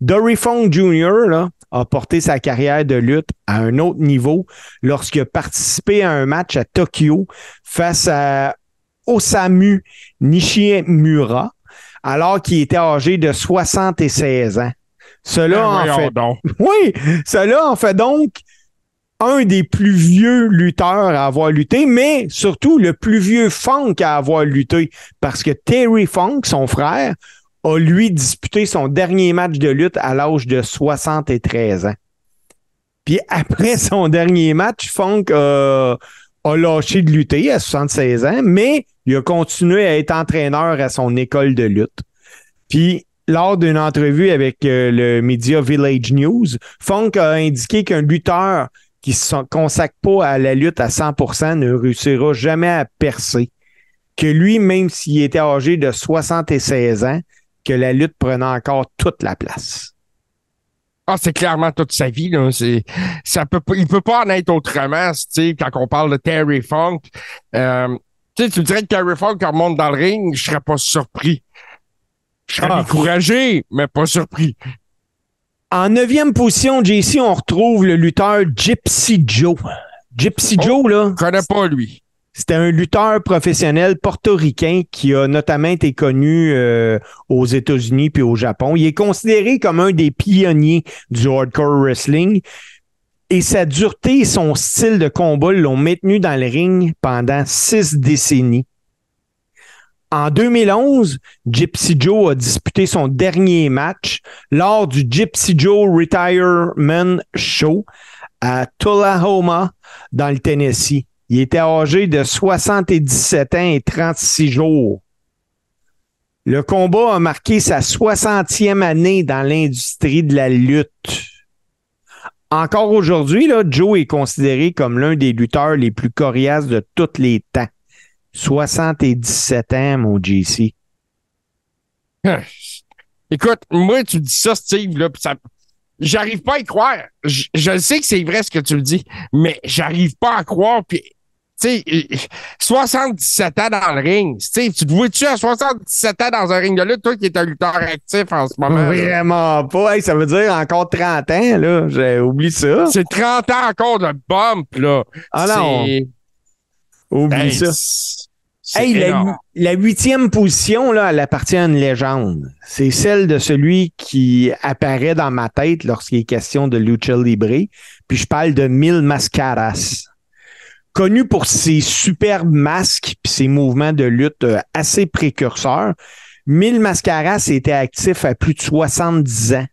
Dory Funk Jr. Là, a porté sa carrière de lutte à un autre niveau lorsqu'il a participé à un match à Tokyo face à Osamu Nishimura, alors qu'il était âgé de 76 ans. Cela Ben, en fait donc. [LAUGHS] oui, cela en fait donc un des plus vieux lutteurs à avoir lutté, mais surtout le plus vieux Funk à avoir lutté, parce que Terry Funk, son frère, a lui disputé son dernier match de lutte à l'âge de 73 ans. Puis [LAUGHS] après son dernier match, Funk a, lâché de lutter à 76 ans, mais il a continué à être entraîneur à son école de lutte. Puis lors d'une entrevue avec euh, le média Village News, Funk a indiqué qu'un lutteur qui ne se consacre pas à la lutte à 100% ne réussira jamais à percer. Que lui, même s'il était âgé de 76 ans, que la lutte prenait encore toute la place. Ah, c'est clairement toute sa vie. Là. C'est, ça peut, pas- il peut pas en être autrement, tu sais, quand on parle de Terry Funk. Euh, tu sais, tu me dirais que Terry Funk remonte dans le ring, je serais pas surpris. Je serais Ah. découragé, mais pas surpris. En neuvième position, JC, on retrouve le lutteur Gypsy Joe. Gypsy Oh. Joe, là, Je connais pas lui. C'était un lutteur professionnel portoricain qui a notamment été connu euh, aux États-Unis puis au Japon. Il est considéré comme un des pionniers du hardcore wrestling. Et sa dureté et son style de combat l'ont maintenu dans le ring pendant six décennies. En 2011, Gypsy Joe a disputé son dernier match lors du Gypsy Joe Retirement Show à Tullahoma, dans le Tennessee. Il était âgé de 77 ans et 36 jours. Le combat a marqué sa 60e année dans l'industrie de la lutte. Encore aujourd'hui, Joe est considéré comme l'un des lutteurs les plus coriaces de tous les temps. 77 ans, mon JC. [LAUGHS] Écoute, moi, tu dis ça, Steve, là, pis ça. J'arrive pas à y croire. Je, je sais que c'est vrai ce que tu le dis, mais j'arrive pas à croire. Puis, tu sais, 77 ans dans le ring. Steve, tu te vois-tu à 77 ans dans un ring de lutte, toi qui es un lutteur actif en ce moment? Vraiment pas. Hey, ça veut dire encore 30 ans, là. J'ai oublié ça. C'est 30 ans encore de bump, là. Ah non. Oublie Hey, ça. Hey, la, huitième position, là, elle appartient à une légende. C'est celle de celui qui apparaît dans ma tête lorsqu'il est question de lucha libre. Puis je parle de Mil Mascaras. Connu pour ses superbes masques puis ses mouvements de lutte euh, assez précurseurs, Mil Mascaras était actif à plus de 70 ans.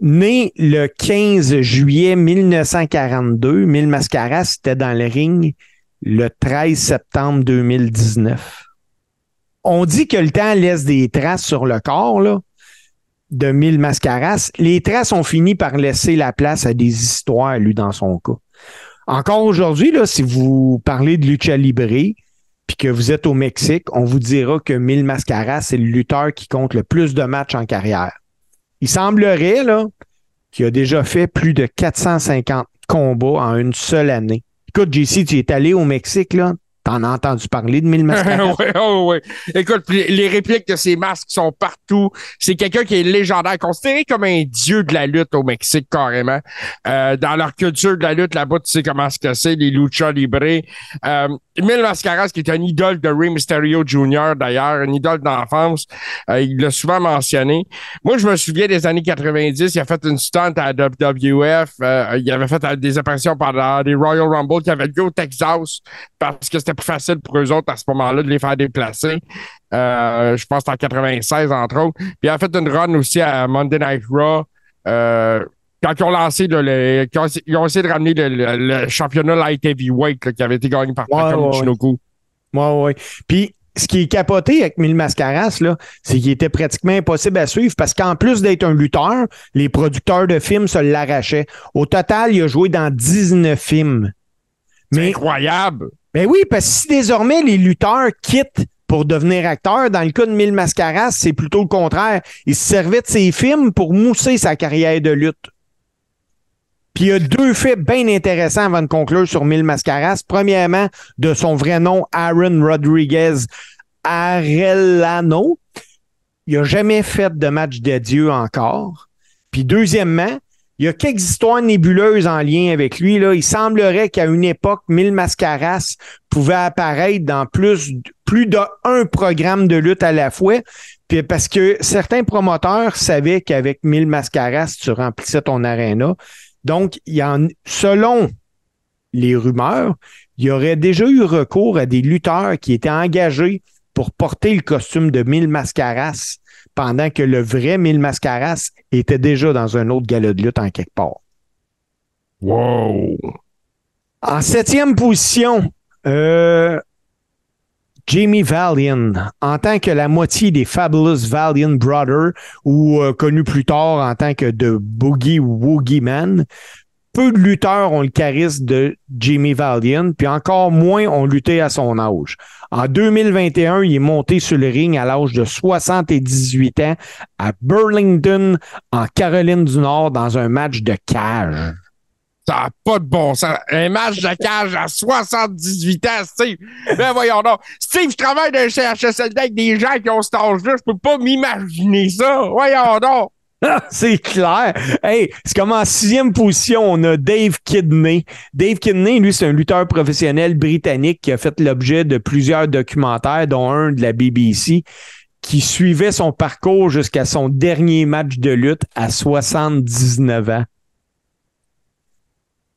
Né le 15 juillet 1942, Mil Mascaras était dans le ring le 13 septembre 2019. On dit que le temps laisse des traces sur le corps de Mille Mascaras. Les traces ont fini par laisser la place à des histoires, lui, dans son cas. Encore aujourd'hui, si vous parlez de lucha libre, puis que vous êtes au Mexique, on vous dira que Mille Mascaras, c'est le lutteur qui compte le plus de matchs en carrière. Il semblerait qu'il a déjà fait plus de 450 combats en une seule année. Écoute, JC, tu es allé au Mexique, là. T'en as entendu parler de Mille Mascaras? [LAUGHS] ouais, oh, ouais. Écoute, les répliques de ces masques sont partout. C'est quelqu'un qui est légendaire, considéré comme un dieu de la lutte au Mexique, carrément. Euh, dans leur culture de la lutte, là-bas, tu sais comment ce que c'est, les lucha libre. Euh, Mil Mascaras, qui est un idole de Rey Mysterio Jr., d'ailleurs, une idole d'enfance, euh, il l'a souvent mentionné. Moi, je me souviens des années 90, il a fait une stunt à la WWF, euh, il avait fait des apparitions pendant des Royal Rumble qui avaient lieu au Texas parce que c'était plus facile pour eux autres à ce moment-là de les faire déplacer. Euh, je pense que c'était en 96, entre autres. Puis il a fait une run aussi à Monday Night Raw. Euh, quand ils ont lancé, là, le- quand ils ont essayé de ramener le, le- le championnat light heavyweight là, qui avait été gagné par Ouais, Takam ouais, ouais. Michinoku. Ouais, ouais. Puis, ce qui est capoté avec Mille Mascaras, là, c'est qu'il était pratiquement impossible à suivre parce qu'en plus d'être un lutteur, les producteurs de films se l'arrachaient. Au total, il a joué dans 19 films. C'est Mais, incroyable. Ben oui, parce que si désormais les lutteurs quittent pour devenir acteurs, dans le cas de Mille Mascaras, c'est plutôt le contraire. Il se servait de ses films pour mousser sa carrière de lutte. Puis il y a deux faits bien intéressants avant de conclure sur Mille Mascaras. Premièrement, de son vrai nom, Aaron Rodriguez Arellano. Il n'a jamais fait de match d'adieu encore. Puis deuxièmement, il y a quelques histoires nébuleuses en lien avec lui. Là. Il semblerait qu'à une époque, Mille Mascaras pouvait apparaître dans plus, plus d'un programme de lutte à la fois. Puis parce que certains promoteurs savaient qu'avec Mille Mascaras, tu remplissais ton aréna. Donc, il y selon les rumeurs, il y aurait déjà eu recours à des lutteurs qui étaient engagés pour porter le costume de Mille Mascaras pendant que le vrai Mille Mascaras était déjà dans un autre galop de lutte en quelque part. Wow. En septième position, euh, Jamie Valiant, en tant que la moitié des Fabulous Valiant Brothers, ou euh, connu plus tard en tant que The Boogie Woogie Man, peu de lutteurs ont le charisme de Jamie Valiant, puis encore moins ont lutté à son âge. En 2021, il est monté sur le ring à l'âge de 78 ans à Burlington, en Caroline du Nord, dans un match de cage. Ça n'a pas de bon sens. Un match de cage à 78 ans, Steve. Ben voyons donc. Steve, je travaille dans un CHSLD avec des gens qui ont cet âge-là. Je peux pas m'imaginer ça. Voyons donc. [LAUGHS] C'est clair. Hey, c'est comme en sixième position, on a Dave Kidney. Dave Kidney, lui, c'est un lutteur professionnel britannique qui a fait l'objet de plusieurs documentaires, dont un de la BBC, qui suivait son parcours jusqu'à son dernier match de lutte à 79 ans.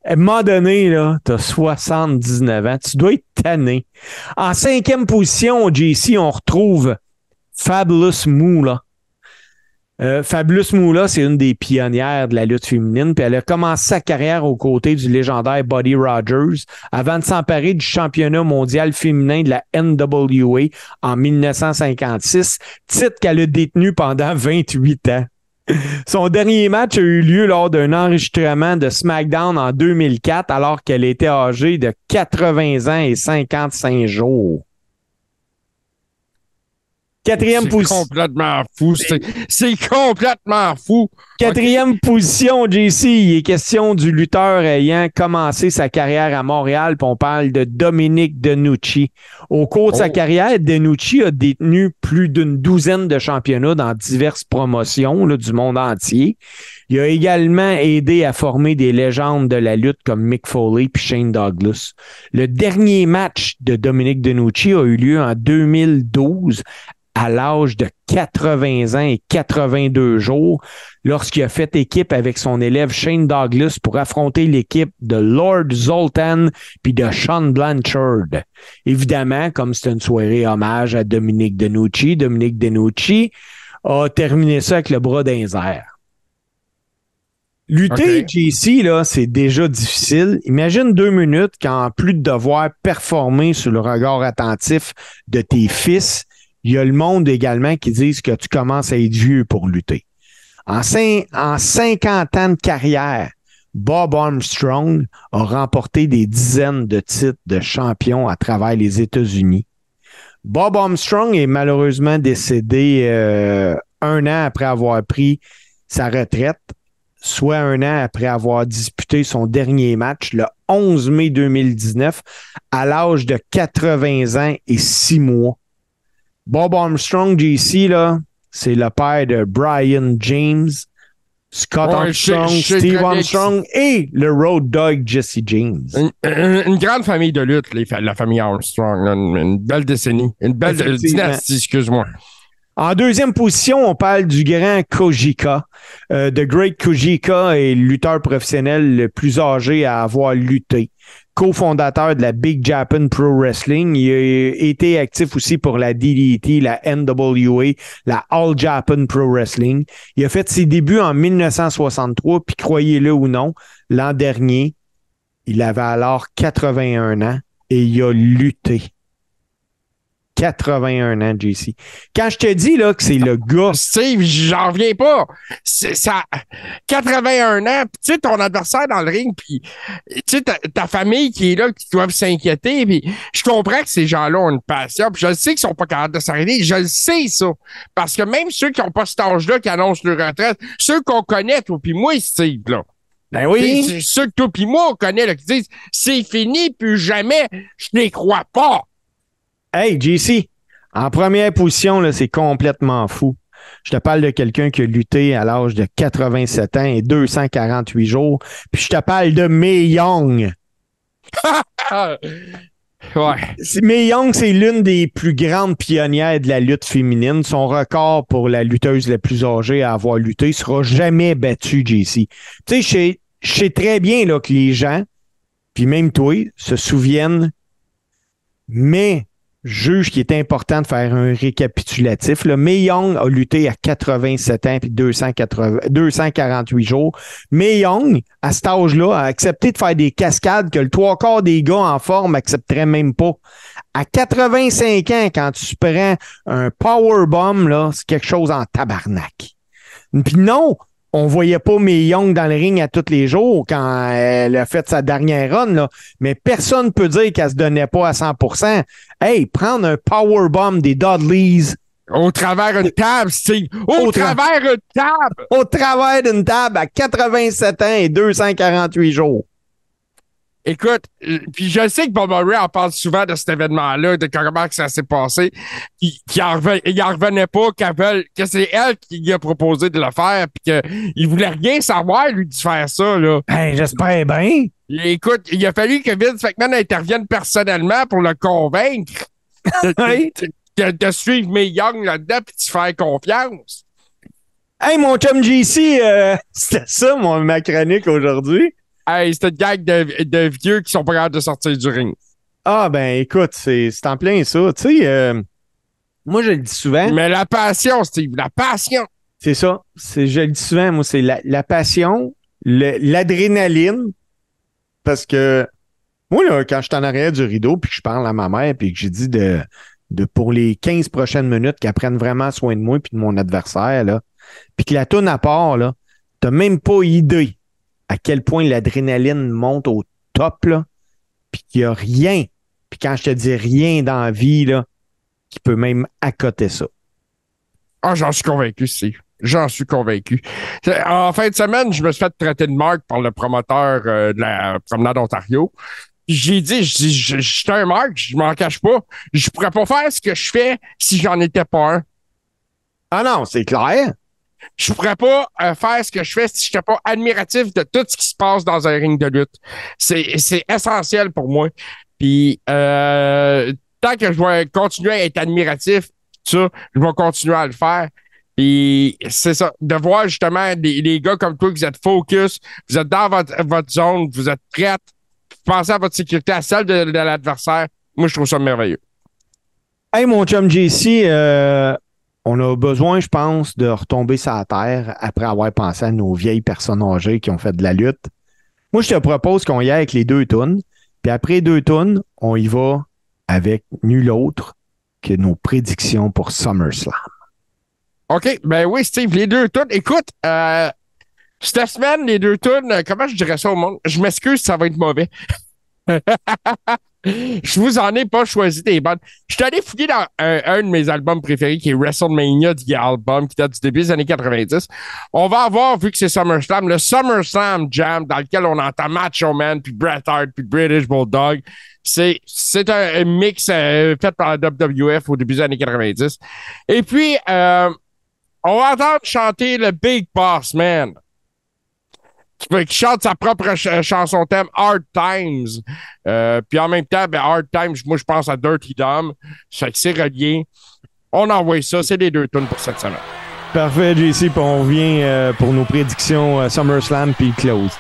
À un moment donné, là, t'as 79 ans. Tu dois être tanné. En cinquième position, JC, on retrouve Fabulous Moolah. Euh, Fabulous Moolah, c'est une des pionnières de la lutte féminine, puis elle a commencé sa carrière aux côtés du légendaire Buddy Rogers avant de s'emparer du championnat mondial féminin de la NWA en 1956, titre qu'elle a détenu pendant 28 ans. Son dernier match a eu lieu lors d'un enregistrement de SmackDown en 2004 alors qu'elle était âgée de 80 ans et 55 jours. Quatrième C'est complètement fou. C'est complètement fou. Quatrième position, JC. Il est question du lutteur ayant commencé sa carrière à Montréal, puis on parle de Dominique Denucci. Au cours de sa Oh. carrière, Denucci a détenu plus d'une douzaine de championnats dans diverses promotions là, du monde entier. Il a également aidé à former des légendes de la lutte comme Mick Foley puis Shane Douglas. Le dernier match de Dominique Denucci a eu lieu en 2012 à l'âge de 80 ans et 82 jours lorsqu'il a fait équipe avec son élève Shane Douglas pour affronter l'équipe de Lord Zoltan puis de Sean Blanchard. Évidemment, comme c'est une soirée hommage à Dominique Denucci, Dominique Denucci a terminé ça avec le bras d'un. Lutter, Ok. JC, là, c'est déjà difficile. Imagine deux minutes qu'en plus de devoir performer sur le regard attentif de tes fils, il y a le monde également qui disent que tu commences à être vieux pour lutter. En, cin- en 50 ans de carrière, Bob Armstrong a remporté des dizaines de titres de champion à travers les États-Unis. Bob Armstrong est malheureusement décédé euh, un an après avoir pris sa retraite, soit un an après avoir disputé son dernier match le 11 mai 2019 à l'âge de 80 ans et 6 mois. Bob Armstrong, JC, là, c'est le père de Brian James, Scott Ouais, Armstrong, je Steve Armstrong et le Road Dog Jesse James. Une, une- une grande famille de lutte, les la famille Armstrong. là, Une, une belle décennie. Une belle euh, dynastie, excuse-moi. En deuxième position, on parle du grand Kojika. Euh, The Great Kojika est le lutteur professionnel le plus âgé à avoir lutté. Co-fondateur de la Big Japan Pro Wrestling. Il a été actif aussi pour la DDT, la NWA, la All Japan Pro Wrestling. Il a fait ses débuts en 1963, puis croyez-le ou non, l'an dernier, il avait alors 81 ans et il a lutté. 81 ans, JC. Quand je te dis là que c'est le gars Steve, j'en reviens pas. C'est ça. 81 ans, pis tu sais, ton adversaire dans le ring, puis tu sais, ta, ta famille qui est là, qui doivent s'inquiéter, puis je comprends que ces gens-là ont une passion, puis je le sais qu'ils sont pas capables de s'arrêter, je le sais ça. Parce que même ceux qui ont pas cet âge-là, qui annoncent leur retraite, ceux qu'on connaît, toi puis moi, Steve, là. Ben c'est Ceux que toi puis moi, on connaît, là, qui disent, c'est fini, plus jamais, je les crois pas. Hey, JC, en première position, c'est complètement fou. Je te parle de quelqu'un qui a lutté à l'âge de 87 ans et 248 jours. Puis je te parle de Mae Young. [LAUGHS] Ouais. Mae Young, c'est l'une des plus grandes pionnières de la lutte féminine. Son record pour la lutteuse la plus âgée à avoir lutté sera jamais battu, JC. Tu sais, je sais- je sais très bien là, que les gens, puis même toi, se souviennent, mais juge qu'il est important de faire un récapitulatif. Le Mae Young a lutté à 87 ans puis 280 248 jours. Mae Young, à cet âge-là, a accepté de faire des cascades que le trois quarts des gars en forme accepteraient même pas. À 85 ans, quand tu prends un powerbomb, là, c'est quelque chose en tabarnak. Puis non, on voyait pas Mae Young dans le ring à tous les jours quand elle a fait sa dernière run, là. mais personne peut dire qu'elle se donnait pas à 100%. Hey, prendre un powerbomb des Dudleys Au travers une table, Steve. Au, Au tra- travers une table. au travers d'une table à 87 ans et 248 jours. Écoute, euh, puis je sais que Bob Murray en parle souvent de cet événement-là, de comment ça s'est passé, qu'il qu'il en, reven- il en revenait pas, qu'elle veut- que c'est elle qui lui a proposé de le faire, puis qu'il voulait rien savoir, lui, de faire ça, là. Ben, j'espère bien. Et écoute, il a fallu que Vince McMahon intervienne personnellement pour le convaincre [LAUGHS] de, Oui. de- de- de suivre May Young là-dedans, puis de se faire confiance. Hey, mon chum JC, euh, [LAUGHS] c'était ça, mon, ma chronique aujourd'hui. Hey, c'est une gang de, de vieux qui sont pas capables de sortir du ring. Ah, ben écoute, c'est en plein ça. Tu sais, euh, moi, je le dis souvent. Mais la passion, Steve, la passion. C'est ça. Je le dis souvent, moi, c'est la, la passion, l'adrénaline. Parce que moi, là, quand je suis en arrière du rideau, puis que je parle à ma mère, puis que j'ai dit de, de pour les 15 prochaines minutes qu'elle prenne vraiment soin de moi puis de mon adversaire, là, puis que la tourne à part, là, t'as même pas idée à quel point l'adrénaline monte au top, là, puis qu'il y a rien. Puis quand je te dis rien dans la vie, là, qui peut même accoter ça. Ah, j'en suis convaincu, Steve. J'en suis convaincu. En fin de semaine, je me suis fait traiter de marque par le promoteur euh, de la promenade Ontario. J'ai dit, je dis, je je suis un marque, je m'en cache pas. Je pourrais pas faire ce que je fais si j'en étais pas un. Ah non, c'est clair. Je pourrais pas euh, faire ce que je fais si je n'étais pas admiratif de tout ce qui se passe dans un ring de lutte. C'est, essentiel pour moi. Puis euh, tant que je vais continuer à être admiratif, ça, je vais continuer à le faire. Puis c'est ça, de voir justement les, gars comme toi, vous êtes focus, vous êtes dans votre, zone, vous êtes prêts, vous pensez à votre sécurité, à celle de, de l'adversaire. Moi, je trouve ça merveilleux. Hey, mon chum JC, euh, on a besoin, je pense, de retomber sur la terre après avoir pensé à nos vieilles personnes âgées qui ont fait de la lutte. Moi, je te propose qu'on y aille avec les deux tunes. Puis après deux tunes, on y va avec nul autre que nos prédictions pour SummerSlam. OK, ben oui, Steve, les deux tunes. Écoute, euh, cette semaine, les deux tunes, euh, comment je dirais ça au monde? Je m'excuse, ça va être mauvais. [LAUGHS] je vous en ai pas choisi des bonnes. Je suis allé fouiller dans un, de mes albums préférés qui est WrestleMania The Album, qui date du début des années 90. On va avoir, vu que c'est SummerSlam, le SummerSlam Jam dans lequel on entend Macho Man, puis Bret Hart, puis British Bulldog. C'est, c'est un, un mix euh, fait par la WWF au début des années 90. Et puis, euh, on va entendre chanter le Big Boss Man. Qui, qui chante sa propre ch- chanson thème Hard Times. Euh, puis en même temps, ben, Hard Times, moi je pense à Dirty Dom. Ça c'est relié. On envoie ça, c'est les deux tunes pour cette semaine. Parfait, JC, puis on revient euh, pour nos prédictions euh, SummerSlam puis close.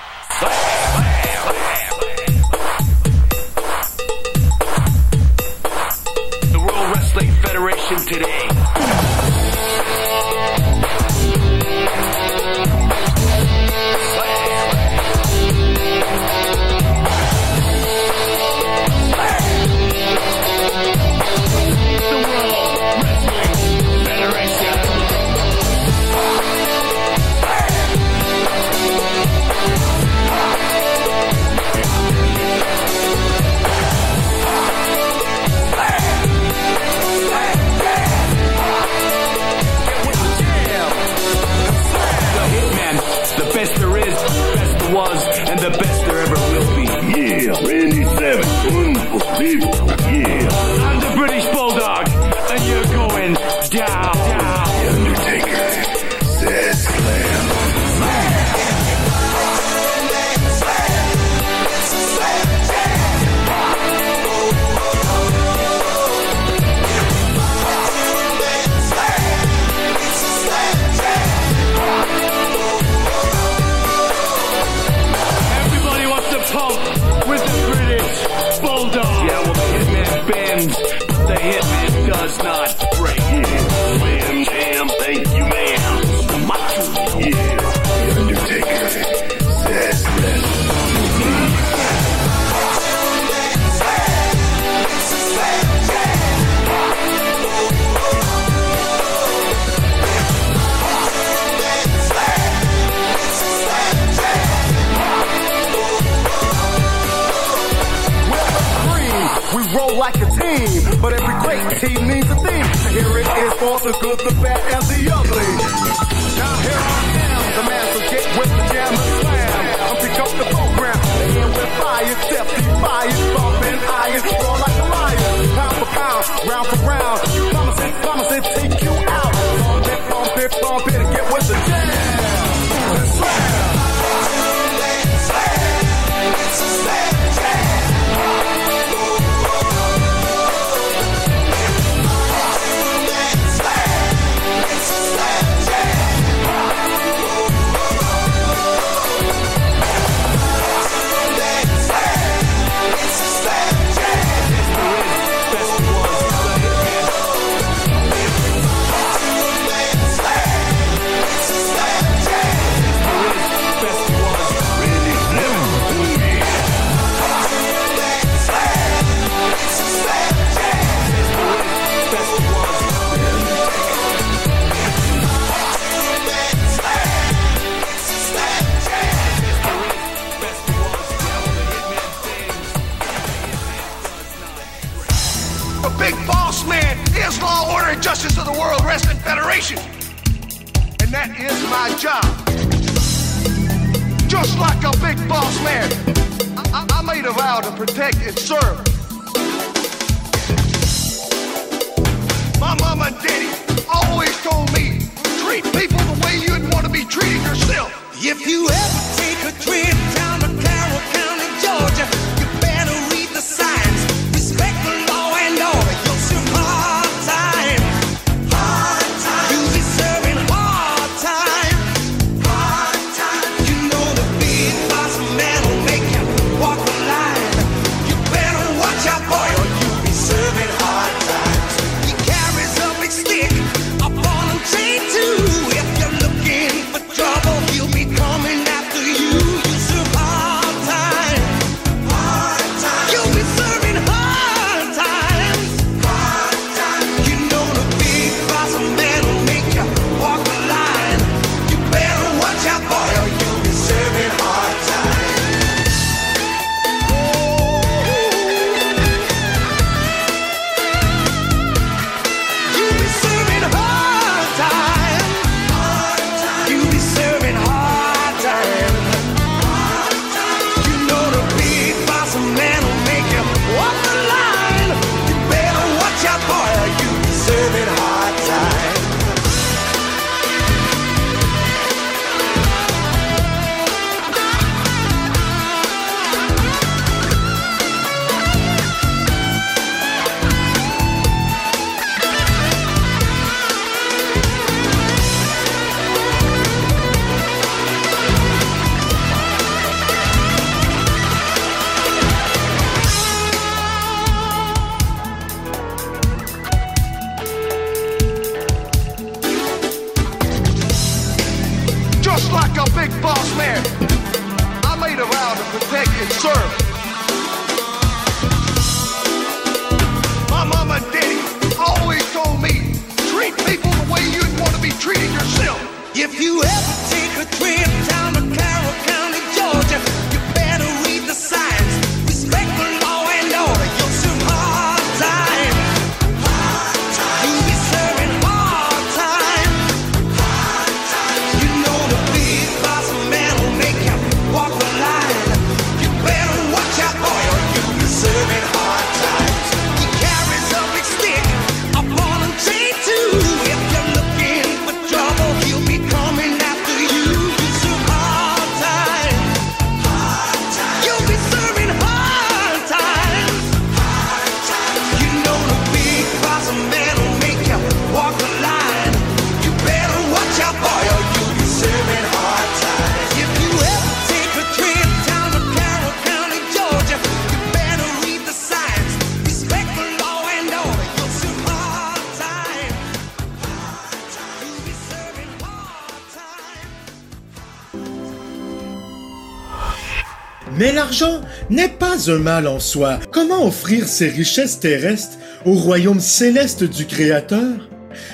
mal en soi. Comment offrir ces richesses terrestres au royaume céleste du Créateur?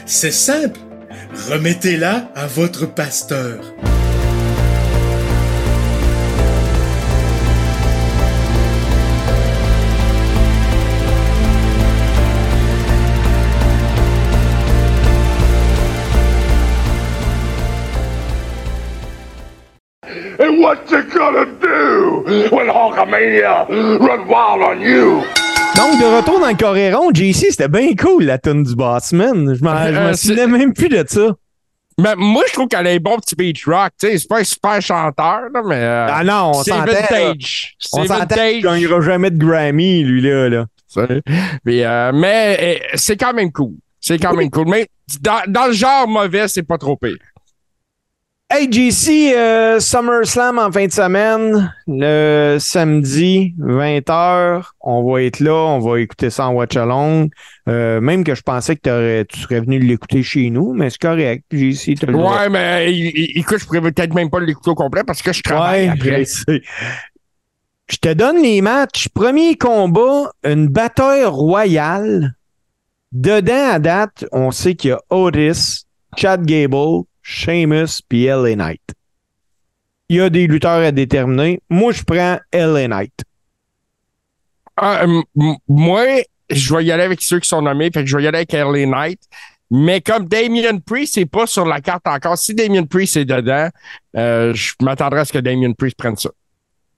C'est simple. Remettez-la à votre pasteur. When Hulkamania run wild on you! Donc, de retour dans le Coréron, JC, c'était bien cool, la tune du Bossman. Je m'en euh, souvenais même plus de ça. Mais moi, je trouve qu'elle est bon petit beach rock. Tu sais, c'est pas un super chanteur, là, mais. Euh, ah non, on s'entend. vintage. On s'entend qu'il gagnera jamais de Grammy, lui-là. Là. mais, euh, euh, c'est quand même cool. C'est quand même cool. Mais dans, dans le genre mauvais, c'est pas trop pire. Hey JC, euh, SummerSlam en fin de semaine, le samedi 20h, on va être là, on va écouter ça en watch along. Euh, même que je pensais que tu serais venu l'écouter chez nous, mais c'est correct. JC, Ouais, mais euh, écoute, je pourrais peut-être même pas l'écouter au complet parce que je travaille ouais, après. Je te donne les matchs. Premier combat, une bataille royale. Dedans à date, on sait qu'il y a Otis, Chad Gable, Sheamus puis LA Knight. Il y a des lutteurs à déterminer. Moi, je prends LA Knight. Ah, euh, moi, je vais y aller avec ceux qui sont nommés, fait que je vais y aller avec LA Knight. Mais comme Damien Priest c'est pas sur la carte encore, si Damien Priest est dedans, euh, je m'attendrai à ce que Damien Priest prenne ça.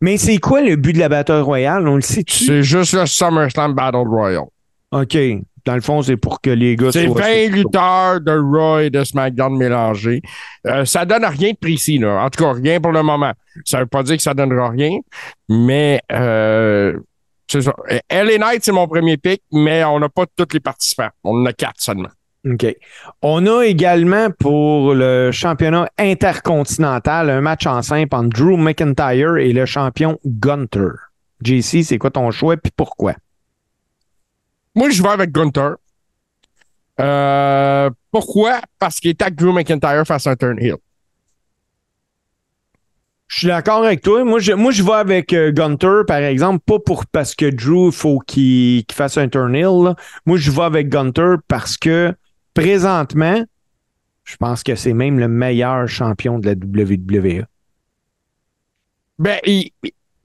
Mais c'est quoi le but de la Battle Royale? On le sait. C'est juste le SummerSlam Battle Royale. OK. Dans le fond, c'est pour que les gars C'est soient... 20 lutteurs de Raw et de SmackDown mélangés. Euh, ça donne rien de précis, là. En tout cas, rien pour le moment. Ça veut pas dire que ça donnera rien, mais euh, c'est ça. LA Knight, c'est mon premier pick, mais on n'a pas tous les participants. On en a quatre seulement. OK. On a également pour le championnat intercontinental un match en simple entre Drew McIntyre et le champion Gunter. JC, c'est quoi ton choix puis pourquoi? Moi, je vais avec Gunther. Euh, pourquoi? Parce qu'il avec Drew McIntyre face à un turn heel. Je suis d'accord avec toi. Moi, je, moi, je vais avec euh, Gunter, par exemple, pas pour parce que Drew, il faut qu'il fasse un turn heel. là. Moi, je vais avec Gunter parce que présentement, je pense que c'est même le meilleur champion de la WWE. Ben, il-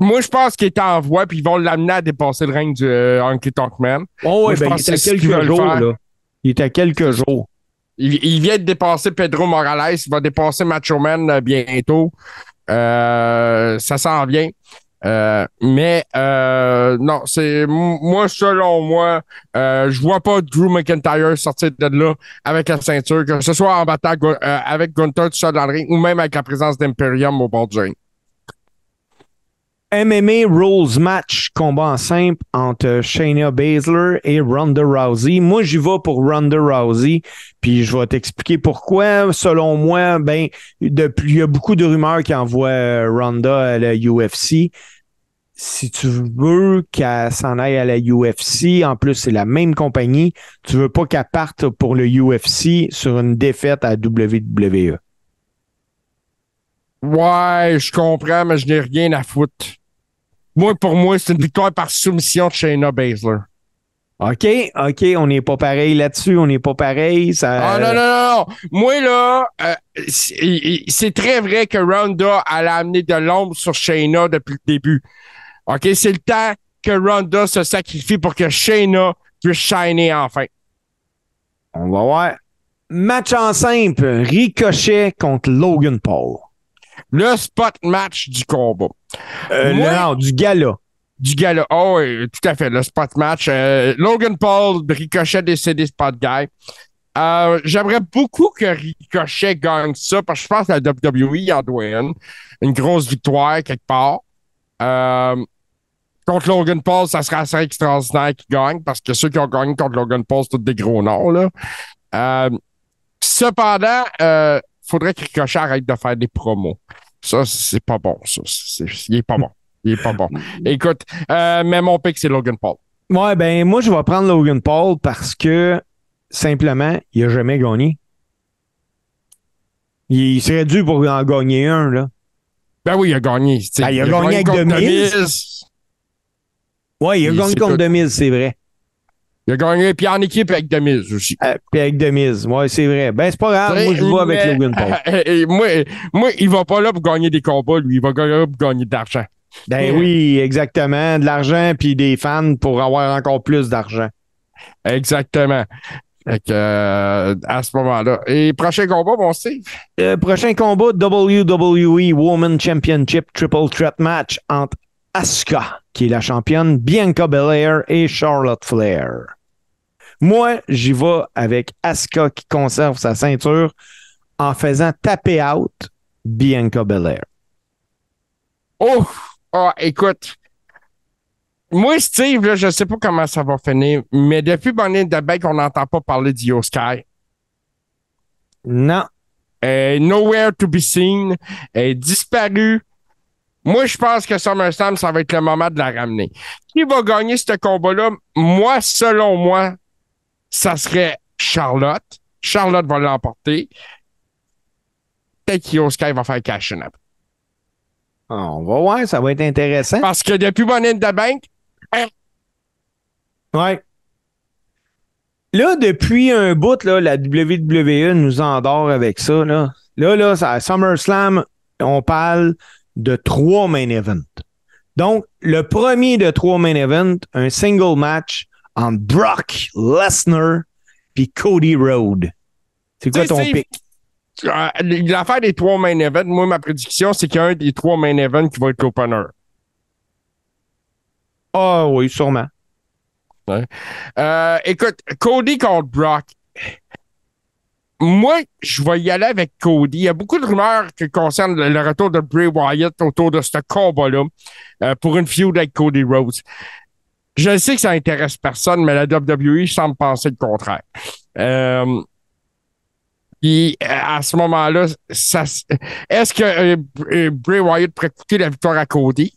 moi, je pense qu'il est en voie, puis ils vont l'amener à dépasser le règne du euh, Honky Tonk Man. Oh, Moi, ouais, je ben, pense il est à quelques jours, là. Il est à quelques jours. Il, il vient de dépasser Pedro Morales. Il va dépasser Macho Man euh, bientôt. Euh, ça s'en vient. Euh, mais euh, non, c'est moi selon moi, euh, je vois pas Drew McIntyre sortir de là avec la ceinture, que ce soit en battant euh, avec Gunther le ring ou même avec la présence d'Imperium au bord du ring. MMA Rules Match, combat en simple entre Shayna Baszler et Ronda Rousey. Moi, j'y vais pour Ronda Rousey, puis je vais t'expliquer pourquoi. Selon moi, ben, depuis, il y a beaucoup de rumeurs qui envoient euh, Ronda à la UFC. Si tu veux qu'elle s'en aille à la UFC, en plus, c'est la même compagnie, tu veux pas qu'elle parte pour le UFC sur une défaite à WWE. Ouais, je comprends, mais je n'ai rien à foutre. Moi, pour moi, c'est une victoire par soumission de Shayna Baszler. OK, OK, on n'est pas pareil là-dessus, on n'est pas pareil. Ça... Ah non, non, non, non. Moi, là, euh, c'est c'est très vrai que Ronda, elle a amené de l'ombre sur Shayna depuis le début. OK, c'est le temps que Ronda se sacrifie pour que Shayna puisse shiner enfin. On va voir. Match en simple, Ricochet contre Logan Paul. Le spot match du combat. Euh, Moi- non, du gala. Du gala. Oh, oui, tout à fait, le spot match. Euh, Logan Paul, Ricochet décédé spot guy. Euh, J'aimerais beaucoup que Ricochet gagne ça parce que je pense que la WWE en doit une. Une grosse victoire quelque part. Euh, contre Logan Paul, ça serait assez extraordinaire qu'il gagne parce que ceux qui ont gagné contre Logan Paul, c'est tous des gros noms. Là. Euh, cependant, euh, faudrait que Ricochet arrête de faire des promos. Ça, c'est pas bon. Ça. C'est- il est pas bon. Il est pas bon. [LAUGHS] Écoute, euh, mais mon pick, c'est Logan Paul. Ouais, ben moi, je vais prendre Logan Paul parce que simplement, il n'a jamais gagné. Il serait dû pour en gagner un, là. Ben oui, il a gagné. Ah, il a gagné avec contre Demise. Demise. Ouais, il a gagné contre tout. Demise, c'est vrai. Il a gagné, puis en équipe avec Demise aussi. Euh, Puis avec Demise, ouais, c'est vrai. Ben, c'est pas grave, moi, je vais avec Mais, Logan Paul. [LAUGHS] euh, moi, moi, il va pas là pour gagner des combats, lui. Il va gagner là pour gagner de l'argent. Ben oui, exactement. De l'argent puis des fans pour avoir encore plus d'argent. Exactement. Fait que, euh, à ce moment-là. Et prochain combat, mon Steve? Euh, prochain combat, WWE Women Championship Triple Threat Match entre Asuka, qui est la championne, Bianca Belair et Charlotte Flair. Moi, j'y vais avec Asuka qui conserve sa ceinture en faisant taper out Bianca Belair. Oh! Ah, écoute. Moi, Steve, là, je sais pas comment ça va finir, mais depuis Bonnie de Bank, on n'entend pas parler d'Io Sky. Non. Euh, nowhere to be seen. Elle est disparue. Moi, je pense que SummerSlam, ça va être le moment de la ramener. Qui va gagner ce combat-là? Moi, selon moi, ça serait Charlotte. Charlotte va l'emporter. Peut-être qu'Io Sky va faire cash in. Ah, On va voir, ça va être intéressant. Parce que depuis Bonnie de Bank, Ouais. Là, depuis un bout, là, la WWE nous endort avec ça. Là, là, là ça- à SummerSlam, on parle de trois main events. Donc, le premier de trois main events, un single match entre Brock Lesnar puis Cody Rhodes. C'est quoi ton pick? Euh, L'affaire des trois main events, moi, ma prédiction, c'est qu'il y a un des trois main events qui va être l'opener. Ah oui, sûrement. Euh, écoute, Cody contre Brock. Moi, je vais y aller avec Cody. Il y a beaucoup de rumeurs qui concernent le, retour de Bray Wyatt autour de ce combat-là euh, pour une feud avec Cody Rhodes. Je sais que ça intéresse personne, mais la WWE semble penser le contraire. Euh, puis à ce moment-là, ça est-ce que euh, euh, Bray Wyatt pourrait coûter la victoire à Cody?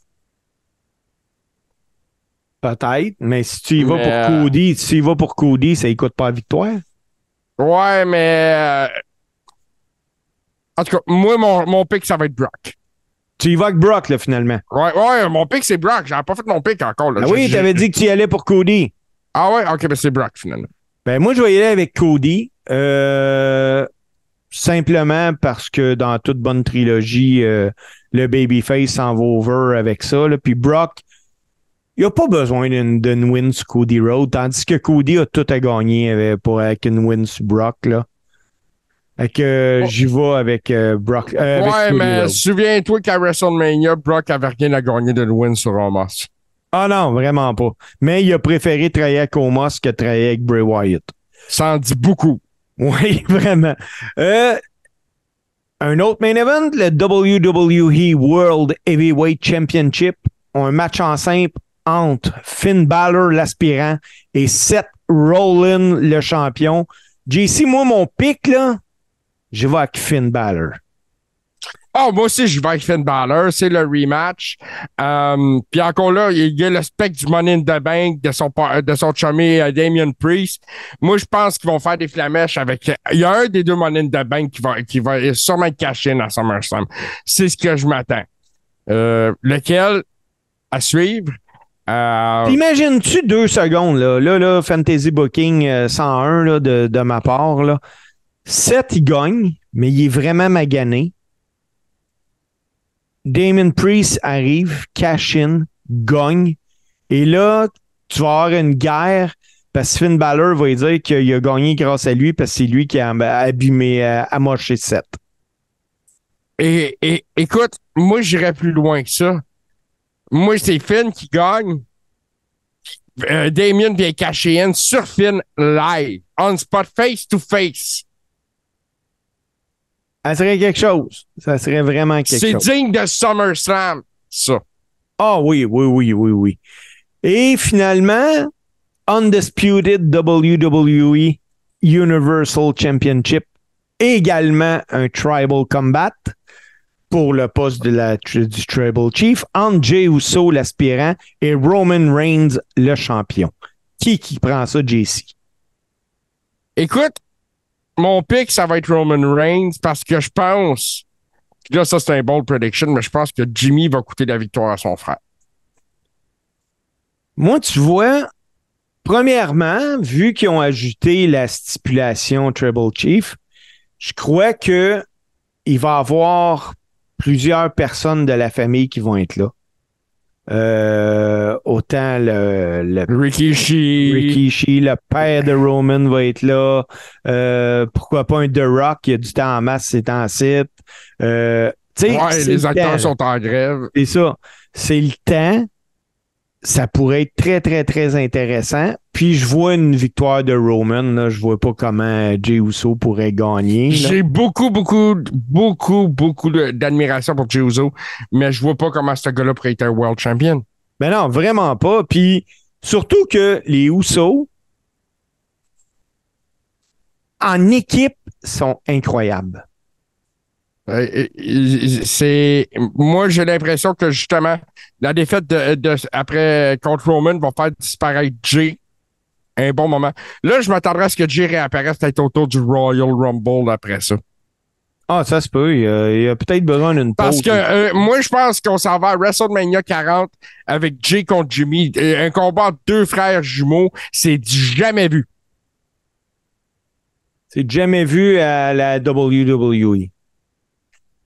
Peut-être, mais si tu y vas Mais, pour Cody, si tu y vas pour Cody, ça ne coûte pas la victoire. Ouais, mais. euh, En tout cas, moi, mon, mon pick, ça va être Brock. Tu y vas avec Brock, là, finalement. Ouais, ouais, mon pick, c'est Brock. J'avais pas fait mon pick encore. Là. Ah oui, je- tu avais dit que tu y allais pour Cody. Ah ouais, ok, mais c'est Brock, finalement. Ben, moi, je vais y aller avec Cody. euh, simplement parce que dans toute bonne trilogie, euh, le Babyface s'en va over avec ça. Là. Puis Brock, il a pas besoin d'une d'une win sur Cody Road, tandis que Cody a tout à gagner avec, pour, avec une win sur Brock. Là. Fait que euh, j'y vais avec euh, Brock. euh, ouais, mais souviens-toi qu'à WrestleMania, Brock avait rien à gagner de win sur Omos. Ah non, vraiment pas. Mais il a préféré travailler avec Omos que travailler avec Bray Wyatt. Ça en dit beaucoup. [LAUGHS] Oui, vraiment. Euh, un autre main event, le WWE World Heavyweight Championship. Un match en simple entre Finn Balor, l'aspirant, et Seth Rollins, le champion. JC, moi, mon pic, là, je vais avec Finn Balor. Ah, moi aussi, je vais avec Finn Balor. C'est le rematch. Euh, Puis encore là, il y a le spectre du Money in the Bank de son, de son chummy euh, Damien Priest. Moi, je pense qu'ils vont faire des flamèches avec... Il y a un des deux Money in the Bank qui va, qui va sûrement être caché dans SummerSlam. C'est ce que je m'attends. Euh, lequel? À suivre? Euh, T'imagines-tu deux secondes, là, là, là Fantasy Booking euh, 101 là, de, de ma part, là. Seth, il gagne, mais il est vraiment magané. Damon Priest arrive, cash in, gagne. Et là, tu vas avoir une guerre parce que Finn Balor va lui dire qu'il a gagné grâce à lui parce que c'est lui qui a abîmé, euh, amoché Seth. Et, et écoute, moi, j'irais plus loin que ça. Moi, c'est Finn qui gagne. Euh, Damien vient cacher in sur Finn live, on spot, face to face. Ça serait quelque chose. Ça serait vraiment quelque C'est chose. digne de SummerSlam, ça. Ah oui, oui, oui, oui, oui. Et finalement, Undisputed WWE Universal Championship, également un Tribal Combat pour le poste de la, du Tribal Chief, entre Jey Uso, l'aspirant, et Roman Reigns, le champion. Qui qui prend ça, JC? Écoute, mon pick, ça va être Roman Reigns parce que je pense, là, ça c'est un bold prediction, mais je pense que Jimmy va coûter la victoire à son frère. Moi, tu vois, premièrement, vu qu'ils ont ajouté la stipulation Tribal Chief, je crois que il va y avoir plusieurs personnes de la famille qui vont être là. Euh, autant le, le Rikishi. Rikishi, le père de Roman va être là. Euh, pourquoi pas un The Rock qui a du temps en masse, c'est en site. Euh, tu sais, Ouais, les le acteurs temps. sont en grève. C'est ça. C'est le temps. Ça pourrait être très, très, très intéressant. Puis je vois une victoire de Roman. Là. Je vois pas comment Jey Uso pourrait gagner. J'ai beaucoup, beaucoup, beaucoup, beaucoup d'admiration pour Jey Uso, mais je vois pas comment ce gars-là pourrait être un world champion. Ben non, vraiment pas. Puis surtout que les Usos, en équipe, sont incroyables. Euh, euh, C'est moi j'ai l'impression que justement la défaite de, de- après contre Roman va faire disparaître Jay un bon moment. Là, je m'attendrais à ce que Jay réapparaisse peut-être autour du Royal Rumble après ça. Ah, ça se peut. Il y a, il a peut-être besoin d'une pause. Parce que euh, moi, je pense qu'on s'en va à WrestleMania 40 avec Jay contre Jimmy. Euh, Un combat entre deux frères jumeaux, c'est jamais vu. C'est jamais vu à la WWE.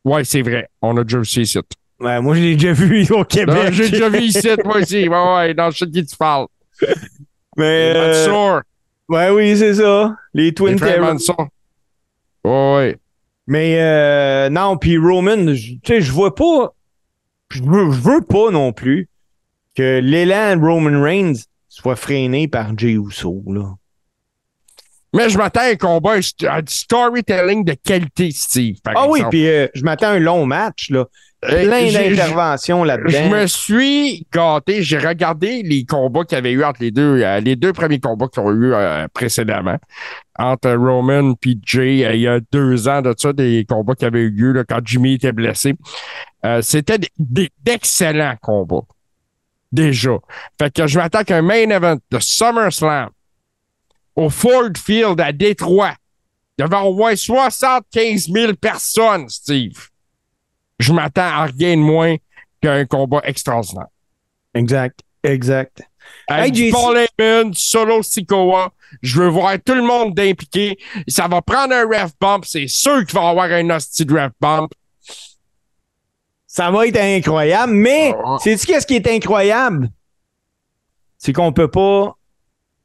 Ouais, c'est vrai. On a déjà vu ça ici. Ouais, moi, je l'ai déjà [LAUGHS] vu au Québec. J'ai déjà vu ici, moi aussi. Ouais, ouais, dans ce qui tu parles. [LAUGHS] Mais. Euh, ouais, oui, c'est ça. Les Twin frères Terror. Mansour. Ouais, ouais. Mais euh, non, puis Roman, tu sais, je vois pas. Je veux, veux pas non plus que l'élan de Roman Reigns soit freiné par Jey Uso, là. Mais je m'attends à un combat, à du storytelling de qualité, Steve. Par Ah oui, puis euh, je m'attends à un long match, là. Euh, Plein d'interventions Je là-dedans. me suis gâté. J'ai regardé les combats qu'il y avait eu entre les deux, euh, les deux premiers combats qu'ils ont eu euh, précédemment entre Roman et Jay euh, il y a deux ans de ça, des combats qui avaient eu lieu là, quand Jimmy était blessé. C'était d'excellents combats. Déjà. Fait que je m'attends qu'un main event de SummerSlam au Ford Field à Détroit devant au moins 75 000 personnes, Steve. Je m'attends à rien de moins qu'un combat extraordinaire. Exact, exact. Avec Hey. Paul Heyman, Solo Sikoa, je veux voir tout le monde impliqué. Ça va prendre un ref bump. C'est sûr qu'il va y avoir un hostie de ref bump. Ça va être incroyable, mais Ah. sais-tu qu'est-ce qui est incroyable? C'est qu'on peut pas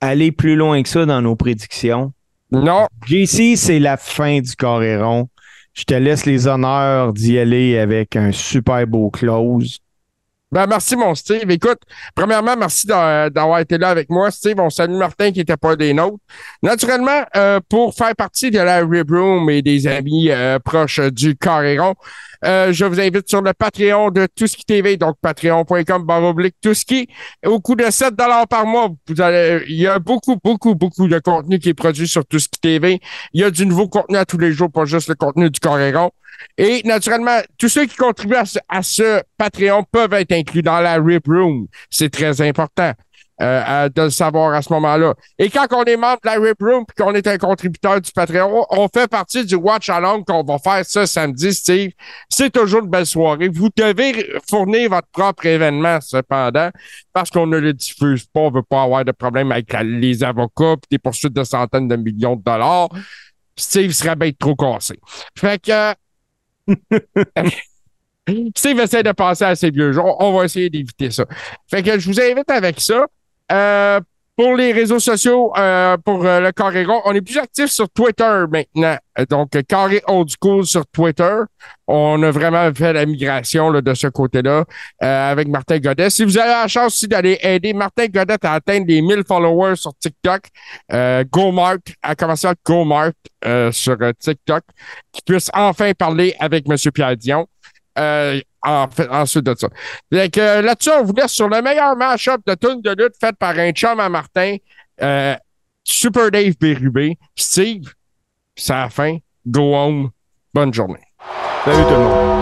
aller plus loin que ça dans nos prédictions. Non, JC, c'est la fin du Coréron. Je te laisse les honneurs d'y aller avec un super beau close. Ben, merci, mon Steve. Écoute, premièrement, merci d'a- d'avoir été là avec moi, Steve. On salue Martin qui n'était pas des nôtres. Naturellement, euh, pour faire partie de la Rib Room et des amis euh, proches du Carréron, euh, je vous invite sur le Patreon de Touski TV, donc patreon.com baroblique Touski. Au coût de 7 par mois, vous allez, il y a beaucoup, beaucoup, beaucoup de contenu qui est produit sur Touski TV. Il y a du nouveau contenu à tous les jours, pas juste le contenu du Carréron. Et naturellement, tous ceux qui contribuent à ce, à ce Patreon peuvent être inclus dans la RIP Room. C'est très important euh, de le savoir à ce moment-là. Et quand on est membre de la RIP Room puis qu'on est un contributeur du Patreon, on fait partie du Watch Along qu'on va faire ce samedi, Steve. C'est toujours une belle soirée. Vous devez fournir votre propre événement, cependant, parce qu'on ne le diffuse pas. On veut pas avoir de problème avec les avocats puis des poursuites de centaines de millions de dollars. Steve serait bien trop cassé. Fait que [LAUGHS] Steve essaie de passer à ses vieux jours. On va essayer d'éviter ça. Fait que je vous invite avec ça. Euh, pour les réseaux sociaux, euh, pour euh, le Carré Rond, on est plus actif sur Twitter maintenant. Donc, Carré Old School sur Twitter. On a vraiment fait la migration là, de ce côté-là euh, avec Martin Godet. Si vous avez la chance aussi d'aller aider Martin Godet à atteindre les 1000 followers sur TikTok, euh, GoMart, à commencer avec GoMart euh, sur TikTok, qui puisse enfin parler avec M. Pierre Dion. Euh, en fait, ensuite de ça. Que, euh, là-dessus, on vous laisse sur le meilleur match-up de tune de lutte fait par un chum à Martin, euh, Super Dave Bérubé. Steve, c'est la fin. Go home. Bonne journée. Salut tout le monde.